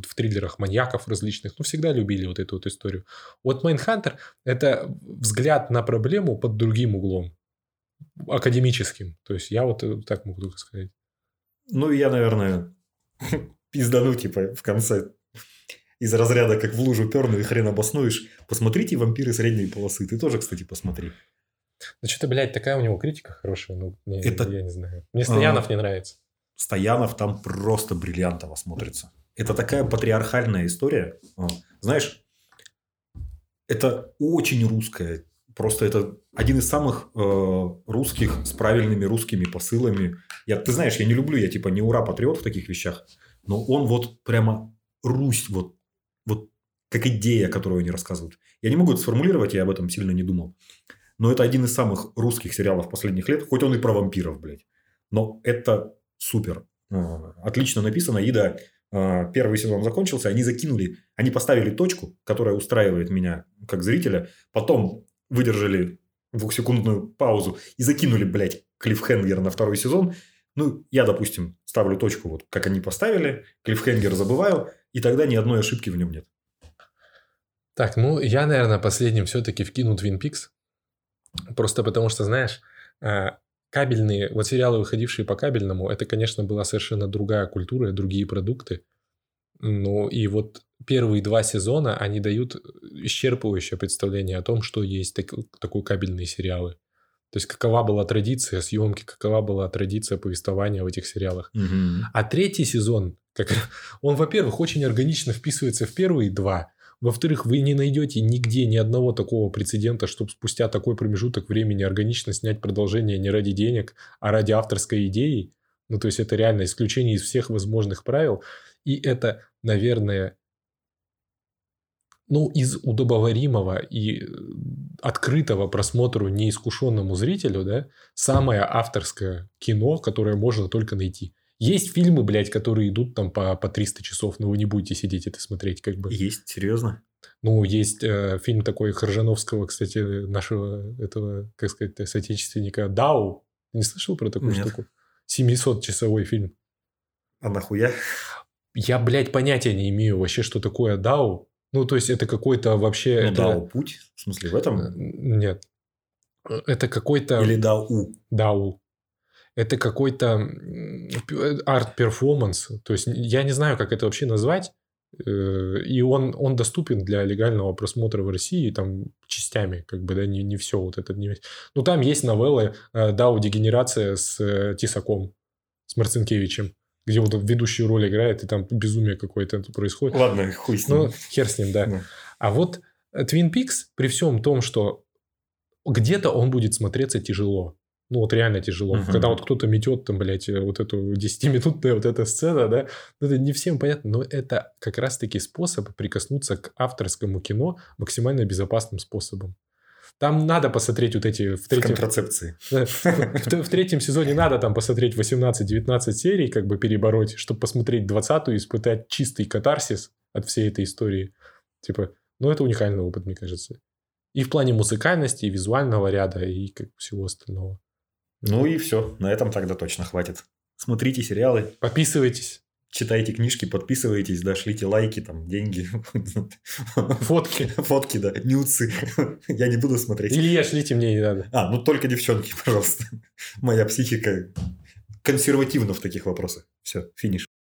в триллерах маньяков различных. Ну, всегда любили вот эту вот историю. Вот Mindhunter — это взгляд на проблему под другим углом. Академическим. То есть, я вот э, так могу только сказать. Ну, я, наверное, пиздану, типа, в конце из разряда, как в лужу перну и хрен обоснуешь. Посмотрите «Вампиры средней полосы». Ты тоже, кстати, посмотри. Что-то, блядь, такая у него критика хорошая. Ну, не, это... я не знаю. Мне Стоянов а... не нравится. Стоянов там просто бриллиантово смотрится. Это такая патриархальная история. Знаешь, это очень русская. Просто это один из самых э, русских с правильными русскими посылами. Я, ты знаешь, я не люблю, я типа не ура патриот в таких вещах, но он вот прямо Русь, вот, вот как идея, которую они рассказывают. Я не могу это сформулировать, я об этом сильно не думал. Но это один из самых русских сериалов последних лет, хоть он и про вампиров, блядь. Но это супер. А, отлично написано. И да, а, первый сезон закончился, они закинули, они поставили точку, которая устраивает меня как зрителя, потом выдержали двухсекундную паузу и закинули, блядь, клиффхенгер на второй сезон. Ну, я, допустим, ставлю точку, вот как они поставили, клиффхенгер забываю, и тогда ни одной ошибки в нем нет. Так, ну, я, наверное, последним все-таки вкину Twin Peaks. Просто потому что, знаешь, э, кабельные, вот сериалы, выходившие по кабельному, это, конечно, была совершенно другая культура, другие продукты. Ну и вот первые два сезона, они дают исчерпывающее представление о том, что есть так, такой кабельные сериалы. То есть какова была традиция съемки, какова была традиция повествования в этих сериалах. Угу. А третий сезон, как, он, во-первых, очень органично вписывается в первые два, во-вторых, вы не найдете нигде ни одного такого прецедента, чтобы спустя такой промежуток времени органично снять продолжение не ради денег, а ради авторской идеи. Ну, то есть, это реально исключение из всех возможных правил. И это, наверное, ну, из удобоваримого и э, открытого просмотру неискушенному зрителю, да, самое авторское кино, которое можно только найти. Есть фильмы, блядь, которые идут там по, по 300 часов, но вы не будете сидеть это смотреть, как бы. Есть, серьезно? Ну, есть э, фильм такой Хоржановского, кстати, нашего этого, как сказать, соотечественника Дау. Не слышал про такую Нет. штуку? 700-часовой фильм. А нахуя? Я, блядь, понятия не имею вообще, что такое Дау. Ну, то есть, это какой-то вообще... Ну, это... Дао путь? В смысле, в этом? Э, нет. Это какой-то... Или Дау? Дау это какой-то арт-перформанс. То есть я не знаю, как это вообще назвать. Э, и он, он доступен для легального просмотра в России там частями, как бы, да, не, не все вот это. Не... Ну, там есть новеллы э, «Дау дегенерация» с э, Тисаком, с Марцинкевичем где вот ведущую роль играет, и там безумие какое-то происходит. Ладно, хуй с ним. Ну, хер с ним, да. да. А вот Twin Peaks, при всем том, что где-то он будет смотреться тяжело. Ну, вот реально тяжело. Uh-huh. Когда вот кто-то метет там, блядь, э, вот эту 10-минутная вот эта сцена, да, ну, это не всем понятно, но это как раз-таки способ прикоснуться к авторскому кино максимально безопасным способом. Там надо посмотреть вот эти... В, третьем, в контрацепции. в, в, в третьем сезоне надо там посмотреть 18-19 серий, как бы перебороть, чтобы посмотреть 20-ю и испытать чистый катарсис от всей этой истории. Типа, ну, это уникальный опыт, мне кажется. И в плане музыкальности, и визуального ряда, и как всего остального. Ну и все. На этом тогда точно хватит. Смотрите сериалы. Подписывайтесь. Читайте книжки, подписывайтесь, да, шлите лайки, там, деньги. Фотки. Фотки, да, нюцы. Я не буду смотреть. Илья, шлите мне не надо. А, ну только девчонки, пожалуйста. Моя психика консервативна в таких вопросах. Все, финиш.